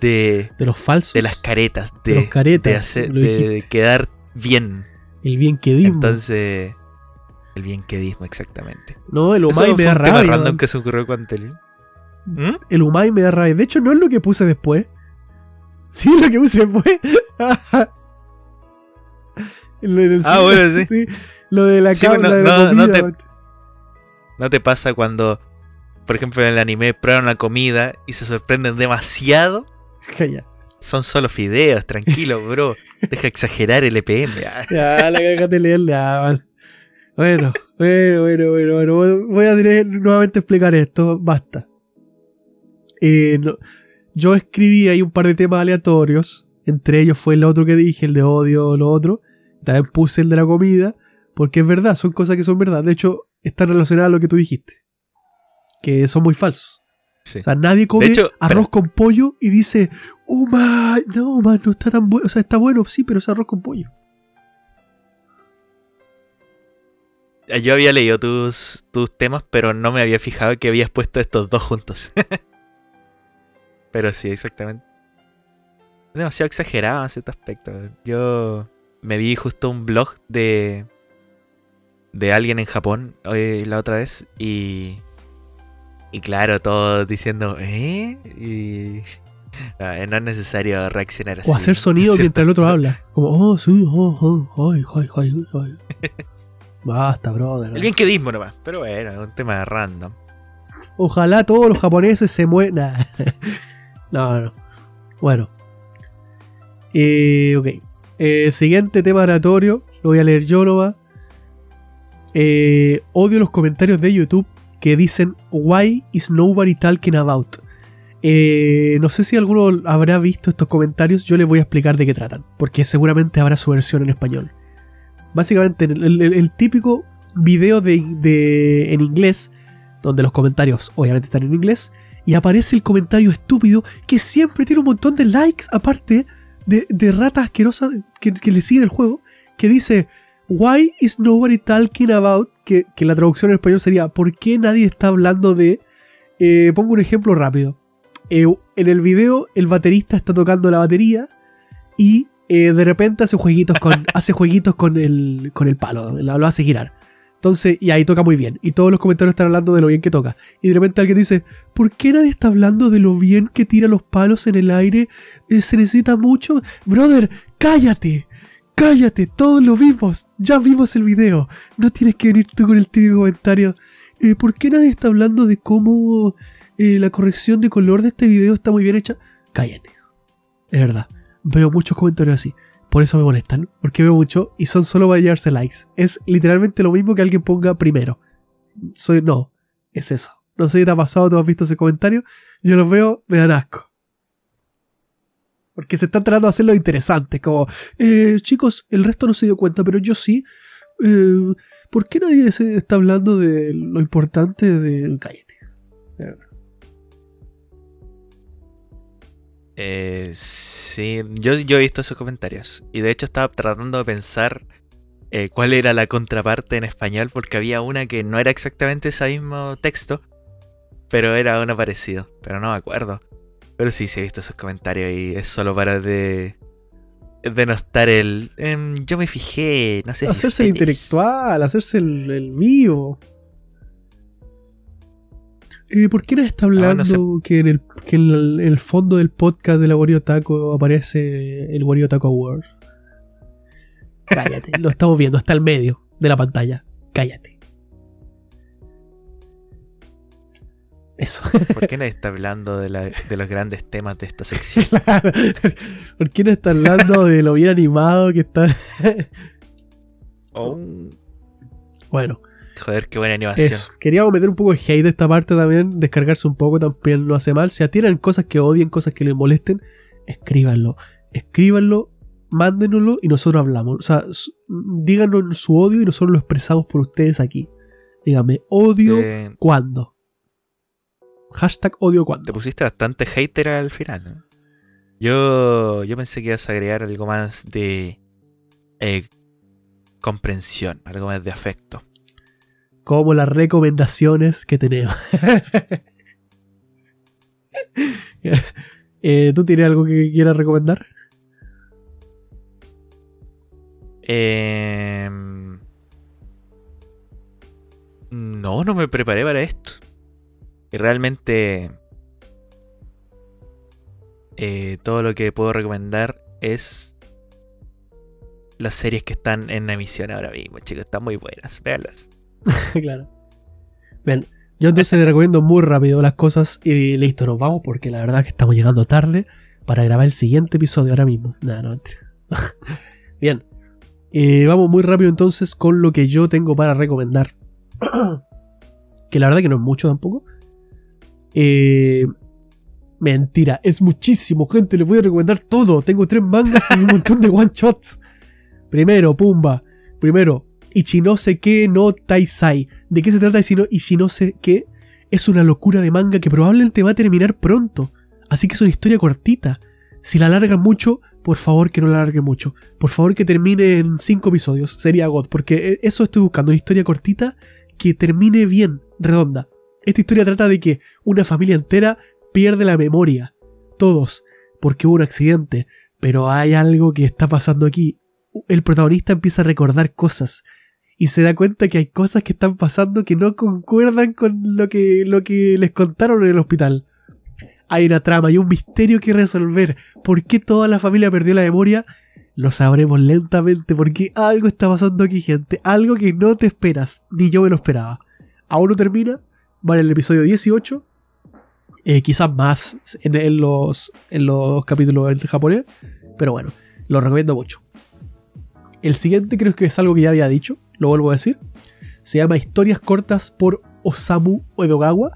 de, De los falsos. de las caretas, de, De los caretas, de, hacer- quedar bien. El bien quedismo. Entonces, el bien quedismo, exactamente. no, el fue me da rabia. random que se ocurrió. ¿Mm? El umay me da rabia. De hecho, no es lo que puse después. Sí, lo que puse después. El- Ah, bueno, sí. Lo de la Sí, bueno, de no- no comida. te-. ¿No te pasa cuando, por ejemplo, en el anime prueban la comida y se sorprenden demasiado? Ya, Son solo fideos, tranquilo, bro. Deja exagerar el EPM. Ya, la ya, man. Bueno, bueno, bueno, bueno, bueno. Voy- Voy a tener nuevamente explicar esto. Basta. Eh, no- yo escribí ahí un par de temas aleatorios. Entre ellos fue el otro que dije, el de odio, lo otro. También puse el de la comida. Porque es verdad, son cosas que son verdad. De hecho, están relacionadas a lo que tú dijiste. Que son muy falsos. Sí. O sea, nadie come hecho, arroz con pollo y dice, oh man, no man, no está tan bueno. O sea, está bueno, sí, pero es arroz con pollo. Yo había leído tus, tus temas, pero no me había fijado que habías puesto estos dos juntos. pero sí, exactamente. Es demasiado exagerado en cierto aspecto. Yo me vi justo un blog de de alguien en Japón eh, la otra vez y Y claro, todos diciendo, ¿eh? Y. No, eh, no es necesario reaccionar así. O hacer sonido mientras el otro habla. Como, oh, sí, oh, oh, ay, ay, ay, ay. Basta, brother. El bien quedismo nomás. Pero bueno, es un tema random. Ojalá todos los japoneses se mueran. no, no. Bueno. Eh, ok. Eh, siguiente tema aleatorio. Lo voy a leer yo. Eh, odio los comentarios de YouTube que dicen Why is nobody talking about? Eh, no sé si alguno habrá visto estos comentarios. Yo les voy a explicar de qué tratan. Porque seguramente habrá su versión en español. Básicamente, el, típico video de, de- en inglés donde los comentarios obviamente están en inglés, y aparece el comentario estúpido que siempre tiene un montón de likes, aparte de, de ratas asquerosas que, le siguen el juego, que dice, Why is nobody talking about? Que, que la traducción en español sería, ¿por qué nadie está hablando de... Eh, pongo un ejemplo rápido. Eh, en el video el baterista está tocando la batería y eh, de repente hace jueguitos con, hace jueguitos con el, con el palo, lo lo hace girar. Entonces, y ahí toca muy bien. Y todos los comentarios están hablando de lo bien que toca. Y de repente alguien dice, ¿por qué nadie está hablando de lo bien que tira los palos en el aire? Eh, ¿Se necesita mucho? Brother, cállate. Cállate, todos lo vimos. Ya vimos el video. No tienes que venir tú con el típico comentario. eh, ¿Por qué nadie está hablando de cómo eh, la corrección de color de este video está muy bien hecha? Cállate. Es verdad. Veo muchos comentarios así. Por eso me molestan, porque veo mucho y son solo para llevarse likes. Es literalmente lo mismo que alguien ponga primero. Soy no, es eso. No sé si te ha pasado, tú has visto ese comentario. Yo los veo, me dan asco. Porque se están tratando de hacerlo interesante. Como, eh, chicos, el resto no se dio cuenta, pero yo sí. Eh, ¿Por qué nadie se está hablando de lo importante de. Cállate. Eh, sí, yo, yo he visto esos comentarios. Y de hecho estaba tratando de pensar eh, cuál era la contraparte en español, porque había una que no era exactamente ese mismo texto, pero era uno parecido. Pero no me acuerdo. Pero sí, sí he visto esos comentarios y es solo para de denostar el... em, yo me fijé, no sé si Hacerse el intelectual, hacerse el, el vivo. Eh, ¿Por qué no está Ah, no hablando sé. que, en el, que en el, en el fondo del podcast de la Wario Taco aparece el Wario Taco Award? Cállate, lo estamos viendo, está al medio de la pantalla. Cállate. Eso. ¿Por qué nadie está hablando de, la- de los grandes temas de esta sección? Claro. ¿Por qué no está hablando de lo bien animado que está? Oh, Bueno. Joder, qué buena animación. Eso. Queríamos meter un poco de hate de esta parte también, descargarse un poco también no hace mal. Si tienen cosas que odien, cosas que les molesten, escríbanlo. Escríbanlo, mándenoslo y nosotros hablamos. O sea, díganos su odio y nosotros lo expresamos por ustedes aquí. Dígame, odio Eh, cuándo. Hashtag odio cuándo. Te pusiste bastante hater al final, ¿no? Yo, yo pensé que ibas a agregar algo más de eh, comprensión, algo más de afecto. Como las recomendaciones que tenemos. Eh, ¿Tú tienes algo que quieras recomendar? Em, no, no me preparé para esto. Y realmente eh, todo lo que puedo recomendar es las series que están en emisión ahora mismo, chicos. Están muy buenas, véanlas. claro. Bien, yo entonces te recomiendo muy rápido las cosas y listo, nos vamos porque la verdad es que estamos llegando tarde para grabar el siguiente episodio ahora mismo. Nada, no. Bien, vamos muy rápido entonces con lo que yo tengo para recomendar. que la verdad que no es mucho tampoco. Eh, mentira, es muchísimo, gente. Les voy a recomendar todo. Tengo tres mangas y un montón de one shots. Primero, Pumba. Primero, Ichinose que no Taisai. ¿De qué se trata Ichino- Ichinose que? Es una locura de manga que probablemente va a terminar pronto. Así que es una historia cortita. Si la alargan mucho, por favor que no la alarguen mucho. Por favor que termine en 5 episodios. Sería God. Porque eh, eso estoy buscando. Una historia cortita que termine bien, redonda. Esta historia trata de que una familia entera pierde la memoria. Todos. Porque hubo un accidente. Pero hay algo que está pasando aquí. El protagonista empieza a recordar cosas. Y se da cuenta que hay cosas que están pasando que no concuerdan con lo que, lo que les contaron en el hospital. Hay una trama y un misterio que resolver. ¿Por qué toda la familia perdió la memoria? Lo sabremos lentamente porque algo está pasando aquí, gente. Algo que no te esperas, ni yo me lo esperaba. Aún no termina, va el episodio 18. eh, quizás más en, en los, en los capítulos en japonés. Pero bueno, lo recomiendo mucho. El siguiente creo que es algo que ya había dicho, lo vuelvo a decir. Se llama Historias cortas por Osamu Edogawa.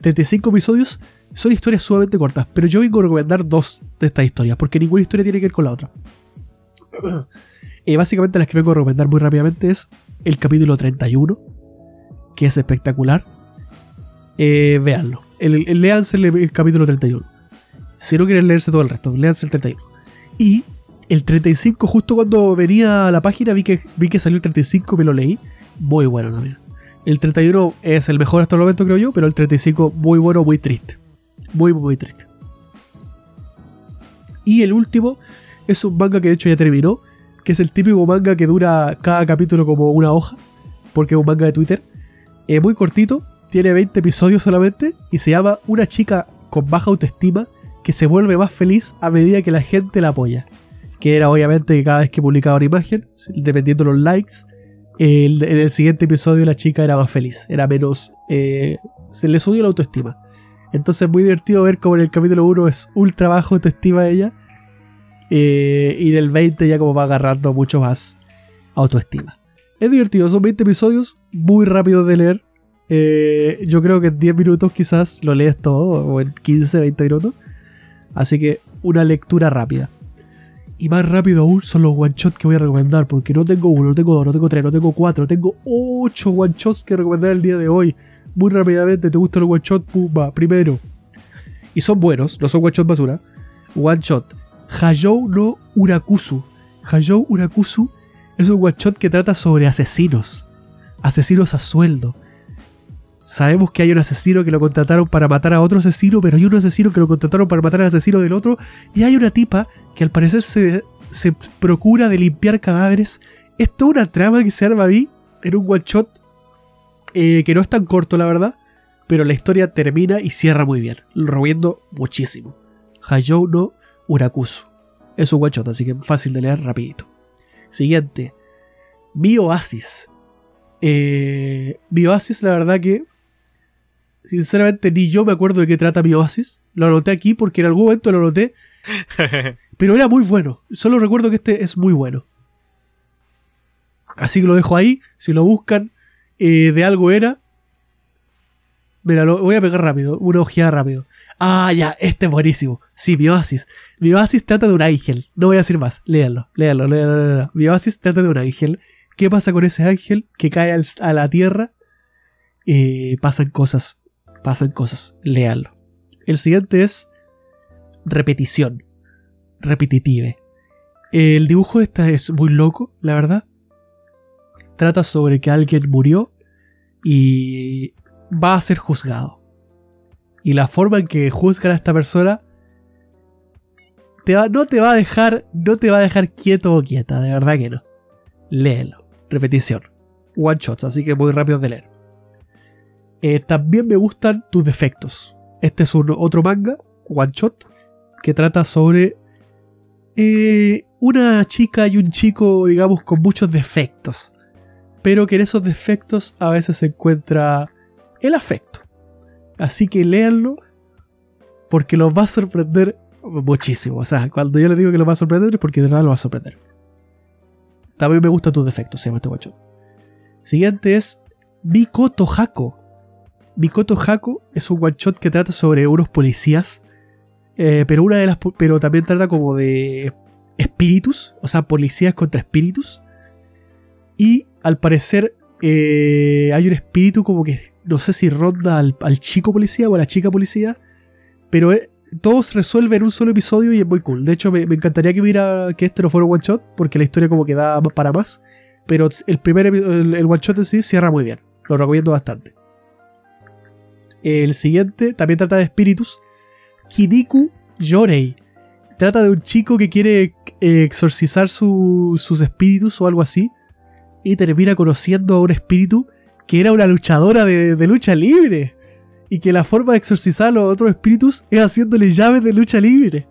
35 episodios. Son historias sumamente cortas, pero yo vengo a recomendar dos de estas historias, porque ninguna historia tiene que ver con la otra. Eh, básicamente las que vengo a recomendar muy rápidamente es el capítulo 31, que es espectacular. Eh, véanlo. El, el- léanse el, el capítulo 31. Si no quieren leerse todo el resto, léanse el 31. Y el 35, justo cuando venía a la página, vi que, vi que salió el 35 me lo leí. Muy bueno también. El 31 es el mejor hasta el momento, creo yo, pero el 35 muy bueno, muy triste. Muy, muy triste. Y el último es un manga que de hecho ya terminó, que es el típico manga que dura cada capítulo como una hoja, porque es un manga de Twitter. Es muy cortito, tiene 20 episodios solamente, y se llama Una chica con baja autoestima que se vuelve más feliz a medida que la gente la apoya. Que era obviamente que cada vez que publicaba una imagen, dependiendo de los likes, el- en el siguiente episodio la chica era más feliz, era menos... eh, se le subió la autoestima. Entonces es muy divertido ver como en el capítulo 1 es ultra bajo autoestima ella. eh, y en el 20 ya como va agarrando mucho más autoestima. Es divertido, son 20 episodios, muy rápidos de leer. Eh, yo creo que en 10 minutos quizás lo lees todo, o en 15, 20 minutos. Así que una lectura rápida. Y más rápido aún son los one shots que voy a recomendar, porque no tengo uno, no tengo dos, no tengo tres, no tengo cuatro, tengo ocho one shots que recomendar el día de hoy. Muy rápidamente, ¿te gusta el one shot? Pumba, primero. Y son buenos, no son one shot basura. One shot. Hayou no Urakusu. Hayou Urakusu es un one shot que trata sobre asesinos. Asesinos a sueldo. Sabemos que hay un asesino que lo contrataron para matar a otro asesino, pero hay un asesino que lo contrataron para matar al asesino del otro. Y hay una tipa que al parecer se, se procura de limpiar cadáveres. Es toda una trama que se arma ahí en un one shot eh, que no es tan corto, la verdad. Pero la historia termina y cierra muy bien. Lo recomiendo muchísimo. Hayou no Urakusu. Es un one shot, así que fácil de leer rapidito. Siguiente. Mi Oasis. Eh, Mi Oasis, la verdad que... Sinceramente ni yo me acuerdo de qué trata Mi Oasis. Lo anoté aquí porque en algún momento lo anoté. Pero era muy bueno. Solo recuerdo que este es muy bueno. Así que lo dejo ahí. Si lo buscan, eh, de algo era. Mira, lo voy a pegar rápido. Una ojeada rápido. Ah, ya, este es buenísimo. Sí, Bioasis. Bioasis trata de un ángel. No voy a decir más. Léanlo, léanlo, léanlo. léanlo. Bioasis trata de un ángel. ¿Qué pasa con ese ángel que cae al- a la tierra? Eh, pasan cosas. Pasan cosas. Léanlo. El siguiente es repetición. Repetitive. El dibujo de esta es muy loco, la verdad. Trata sobre que alguien murió y va a ser juzgado. Y la forma en que juzgan a esta persona te va- no te va a dejar, no te va a dejar quieto o quieta, de verdad que no. Léelo. Repetición. One shot, así que muy rápido de leer. Eh, también me gustan tus defectos. Este es un otro manga, one shot, que trata sobre eh, una chica y un chico, digamos, con muchos defectos. Pero que en esos defectos a veces se encuentra el afecto. Así que léanlo porque los va a sorprender muchísimo. O sea, cuando yo les digo que los va a sorprender es porque de verdad los va a sorprender. También me gustan tus defectos, se llama este guacho. Siguiente es Mikoto Hako. Mikoto Hako es un one shot que trata sobre unos policías. eh, pero una de las. Pero también trata como de espíritus. O sea, policías contra espíritus. Y al parecer. eh, hay un espíritu como que. No sé si ronda al, al chico policía o a la chica policía. Pero eh, todos se resuelve en un solo episodio y es muy cool. De hecho, me, encantaría que hubiera que este no fuera un one shot, porque la historia como que da para más. Pero el primer el, el one shot en sí cierra muy bien. Lo recomiendo bastante. El siguiente también trata de espíritus. Kiniku Yorei. Trata de un chico que quiere eh, exorcizar su- sus espíritus o algo así. y termina conociendo a un espíritu que era una luchadora de, de lucha libre. Y que la forma de exorcizar a los otros espíritus es haciéndole llaves de lucha libre.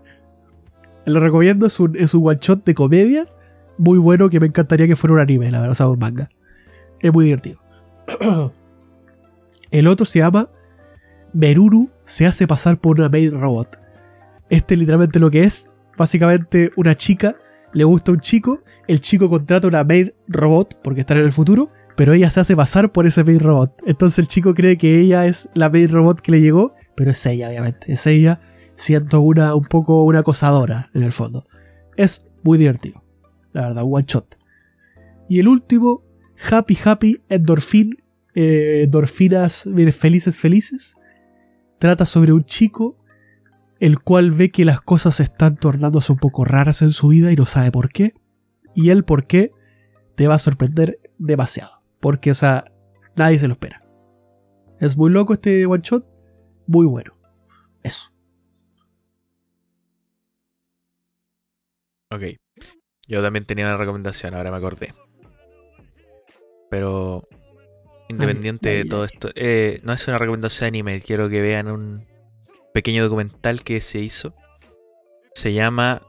Lo recomiendo, es un, es un one shot de comedia muy bueno que me encantaría que fuera un anime, la verdad, o sea, un manga. Es muy divertido. El otro se llama Meruru se hace pasar por una maid robot. Este es literalmente lo que es. Básicamente una chica le gusta un chico, el chico contrata una maid robot porque está en el futuro, pero ella se hace pasar por ese maid robot. Entonces el chico cree que ella es la maid robot que le llegó, pero es ella obviamente, es ella siendo una un poco una acosadora en el fondo. Es muy divertido. La verdad, one shot. Y el último, Happy Happy Endorphin, eh, endorfinas felices felices. Trata sobre un chico el cual ve que las cosas están tornándose un poco raras en su vida y no sabe por qué. Y el por qué te va a sorprender demasiado. Porque, o sea, nadie se lo espera. Es muy loco este one shot. Muy bueno. Eso. Ok. Yo también tenía una recomendación, ahora me acordé. Pero independiente de todo esto, eh, no es una recomendación de anime, quiero que vean un pequeño documental que se hizo. Se llama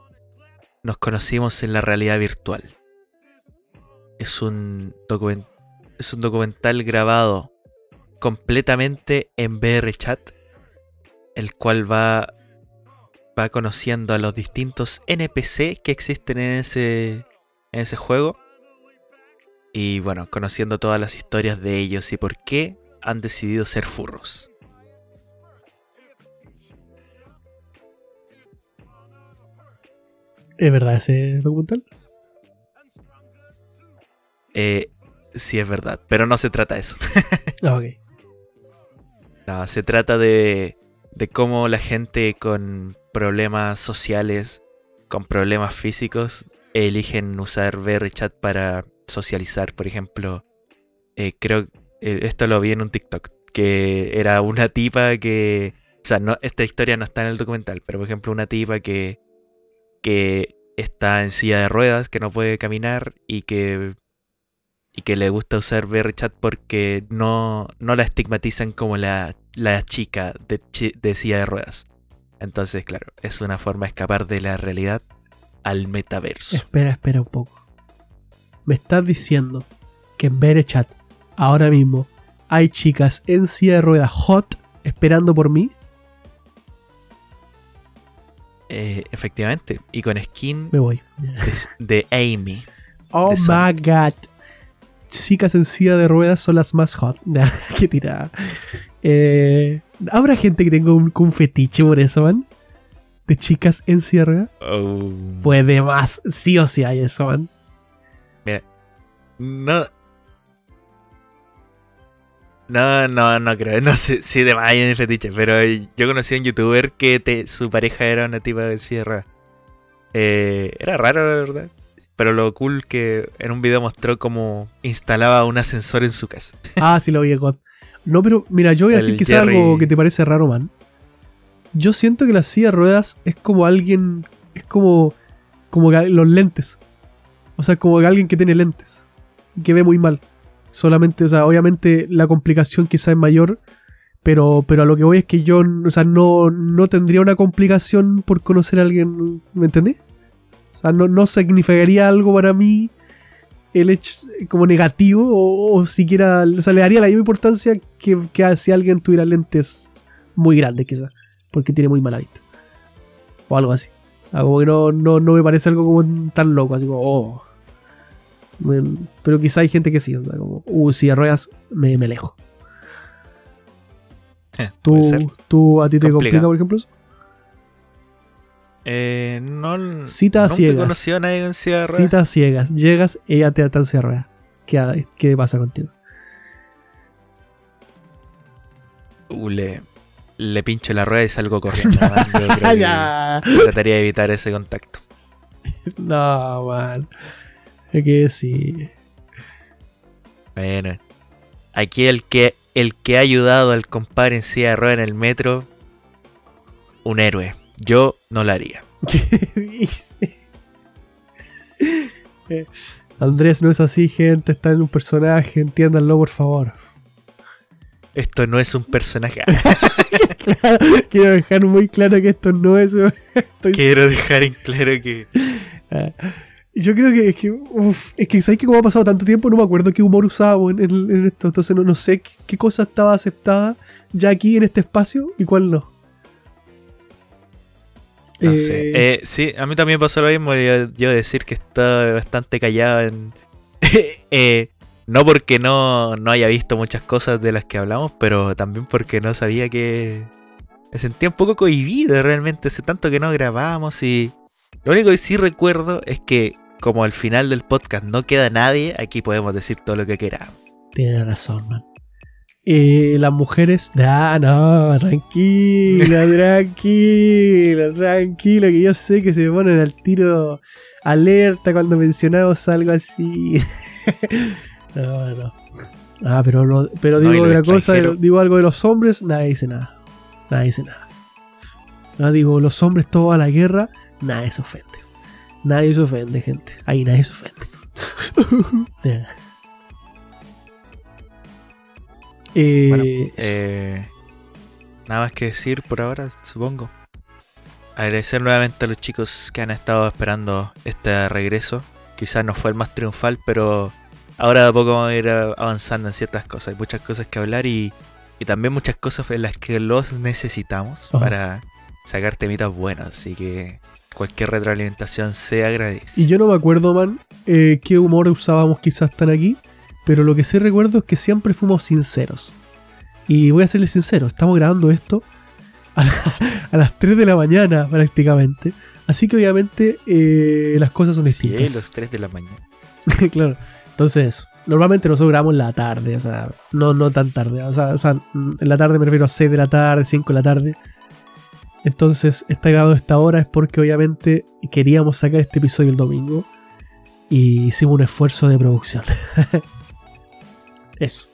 Nos conocimos en la realidad virtual. Es un, documental grabado completamente en VRChat, el cual va, va conociendo a los distintos NPC que existen en ese, en ese juego. Y bueno, conociendo todas las historias de ellos y por qué han decidido ser furros. ¿Es verdad ese documental? Eh, sí es verdad, pero no se trata de eso. Ah, ok. No, se trata de, de cómo la gente con problemas sociales, con problemas físicos, eligen usar VRChat para socializar. Por ejemplo, eh, creo eh, esto lo vi en un TikTok, que era una tipa que... O sea, no, esta historia no está en el documental, pero por ejemplo una tipa que, que está en silla de ruedas, que no puede caminar y que y que le gusta usar VRChat porque no, no la estigmatizan como la, la chica de, de silla de ruedas. Entonces, claro, es una forma de escapar de la realidad al metaverso. Espera, espera un poco. Me estás diciendo que en VRChat, ahora mismo, hay chicas en silla de ruedas hot esperando por mí. Eh, efectivamente, y con skin Me voy. de, de Amy. Oh De my god. Chicas en silla de ruedas son las más hot. Nah, Qué tirada. Eh, ¿Habrá gente que tenga un, un fetiche por eso, man? De chicas en silla de ruedas. Oh. Pues de más. Sí o sí hay eso, man. No. No, no, no creo. No sé si de hay en fetiche, pero yo conocí a un youtuber que te- su pareja era una tipa de silla de ruedas. Eh, era raro, la verdad. Pero lo cool que en un video mostró cómo instalaba un ascensor en su casa. Ah, sí lo vi, God. No, pero mira, yo voy a El decir quizás Jerry- algo que te parece raro, man. Yo siento que la silla de ruedas es como alguien. Es como. Como los lentes. O sea, como alguien que tiene lentes. Que ve muy mal. Solamente, o sea, obviamente la complicación quizás es mayor. Pero, pero a lo que voy es que yo, o sea, no, no tendría una complicación por conocer a alguien. ¿Me entendí? O sea, no, no significaría algo para mí el hecho como negativo o, siquiera, o sea, le daría la misma importancia que, que si alguien tuviera lentes muy grandes quizás, porque tiene muy mala vista. O algo así. O como que no, no, no me parece algo como tan loco, así como, oh. Me- pero quizá hay gente que sí, sea, como, uh, si ruedas, me, me alejo. Ser. ¿Tú, tú a ti te complica, por ejemplo, eso? Eh, no. Cita nunca ciegas. conocido a nadie con silla de ruedas. Citas ciegas. Llegas, ella te ata en silla de ruedas. ¿Qué, ¿Qué pasa contigo? Uh, le, le pincho la rueda y salgo corriendo. man. Yo creo que Ya. trataría de evitar ese contacto. No, man. Que sí. Bueno, aquí el que el que ha ayudado al compadre en silla de ruedas en el metro, un héroe. Yo no lo haría. ¿Qué dice? Eh, Andrés no es así, gente. Está en un personaje. Entiéndanlo, por favor. Esto no es un personaje. Claro, quiero dejar muy claro que esto no es. estoy- Quiero dejar en claro que. Yo creo que es que, uf, es que sabes que como ha pasado tanto tiempo, no me acuerdo qué humor usábamos en, en- en esto. Entonces no, no sé qué, qué cosa estaba aceptada ya aquí en este espacio y cuál no. No Eh, sé. Eh, sí, a mí también pasó lo mismo. Yo, yo decir que estaba bastante callado en. eh, no porque no, no haya visto muchas cosas de las que hablamos, pero también porque no sabía que. Me sentía un poco cohibido realmente. Hace tanto que no grabábamos y. Lo único que sí recuerdo es que, como al final del podcast no queda nadie, aquí podemos decir todo lo que queramos. Tienes razón, man. Eh, las mujeres. Ah, no, tranquila, tranquila, tranquila, que yo sé que se me ponen al tiro alerta cuando mencionamos algo así. no, no. Ah, pero, lo- pero digo otra cosa, digo algo de los hombres, nadie dice nada. Nadie dice nada. No, digo, los hombres todos a la guerra, nadie se ofende. Nadie se ofende, gente. Ahí nadie se ofende. Ya. Eh, Bueno. Eh, nada más que decir por ahora, supongo. Agradecer nuevamente a los chicos que han estado esperando este regreso. Quizás no fue el más triunfal, pero ahora de a poco vamos a ir avanzando en ciertas cosas. Hay muchas cosas que hablar y, y también muchas cosas en las que los necesitamos Ajá. para sacar temitas buenos. Así que cualquier retroalimentación se agradece. Y yo no me acuerdo, man, eh, qué humor usábamos quizás tan aquí, pero lo que sí recuerdo es que siempre fuimos sinceros. Y voy a serles sincero, estamos grabando esto a, la- a las 3 de la mañana prácticamente. Así que obviamente eh, las cosas son Sí, distintas. los 3 de la mañana. claro. Entonces, normalmente nosotros grabamos en la tarde, o sea, no, no tan tarde. O sea, o sea, en la tarde me refiero a 6 de la tarde, 5 de la tarde. Entonces, está grabado esta hora es porque obviamente queríamos sacar este episodio el domingo. Y hicimos un esfuerzo de producción. Eso.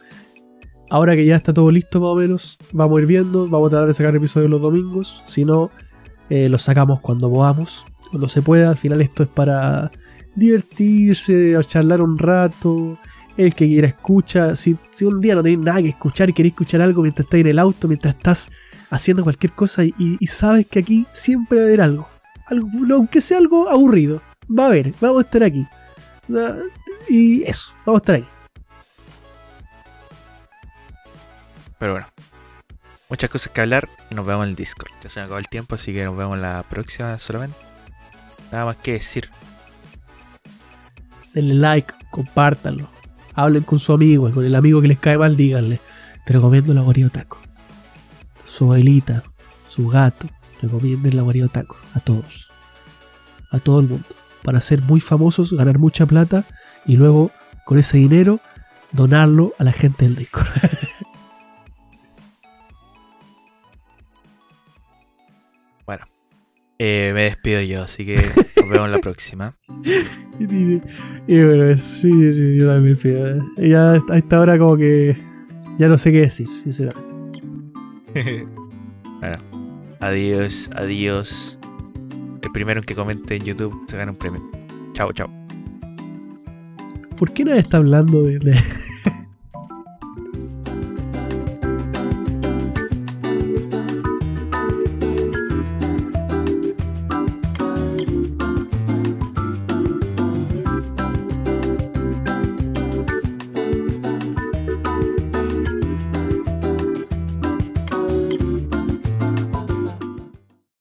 Ahora que ya está todo listo más o menos, vamos a ir viendo, vamos a tratar de sacar episodios los domingos. Si no, eh, los sacamos cuando podamos, cuando se pueda. Al final esto es para divertirse, charlar un rato. El que quiera escucha. Si, un día no tenéis nada que escuchar y queréis escuchar algo mientras estás en el auto, mientras estás haciendo cualquier cosa y, y sabes que aquí siempre va a haber algo. algo. Aunque sea algo aburrido. Va a haber, vamos a estar aquí. Y eso, vamos a estar ahí. Pero bueno. Muchas cosas que hablar y nos vemos en el Discord. Ya se me acabó el tiempo, así que nos vemos en la próxima solamente. Nada más que decir. Denle like, compártanlo. Hablen con su amigo, con el amigo que les cae mal, díganle. Te recomiendo la guarida taco. Su abuelita, su gato, recomienden la guarida taco. A todos. A todo el mundo. Para ser muy famosos, ganar mucha plata y luego, con ese dinero, donarlo a la gente del Discord. Bueno. eh, me despido yo, así que nos vemos la próxima. y, bueno, sí, sí, yo también pido. Ya a esta hora como que ya no sé qué decir, sinceramente. bueno. Adiós, adiós. El primero que comente en YouTube se gana un premio. Chao, chao. ¿Por qué nadie está hablando de-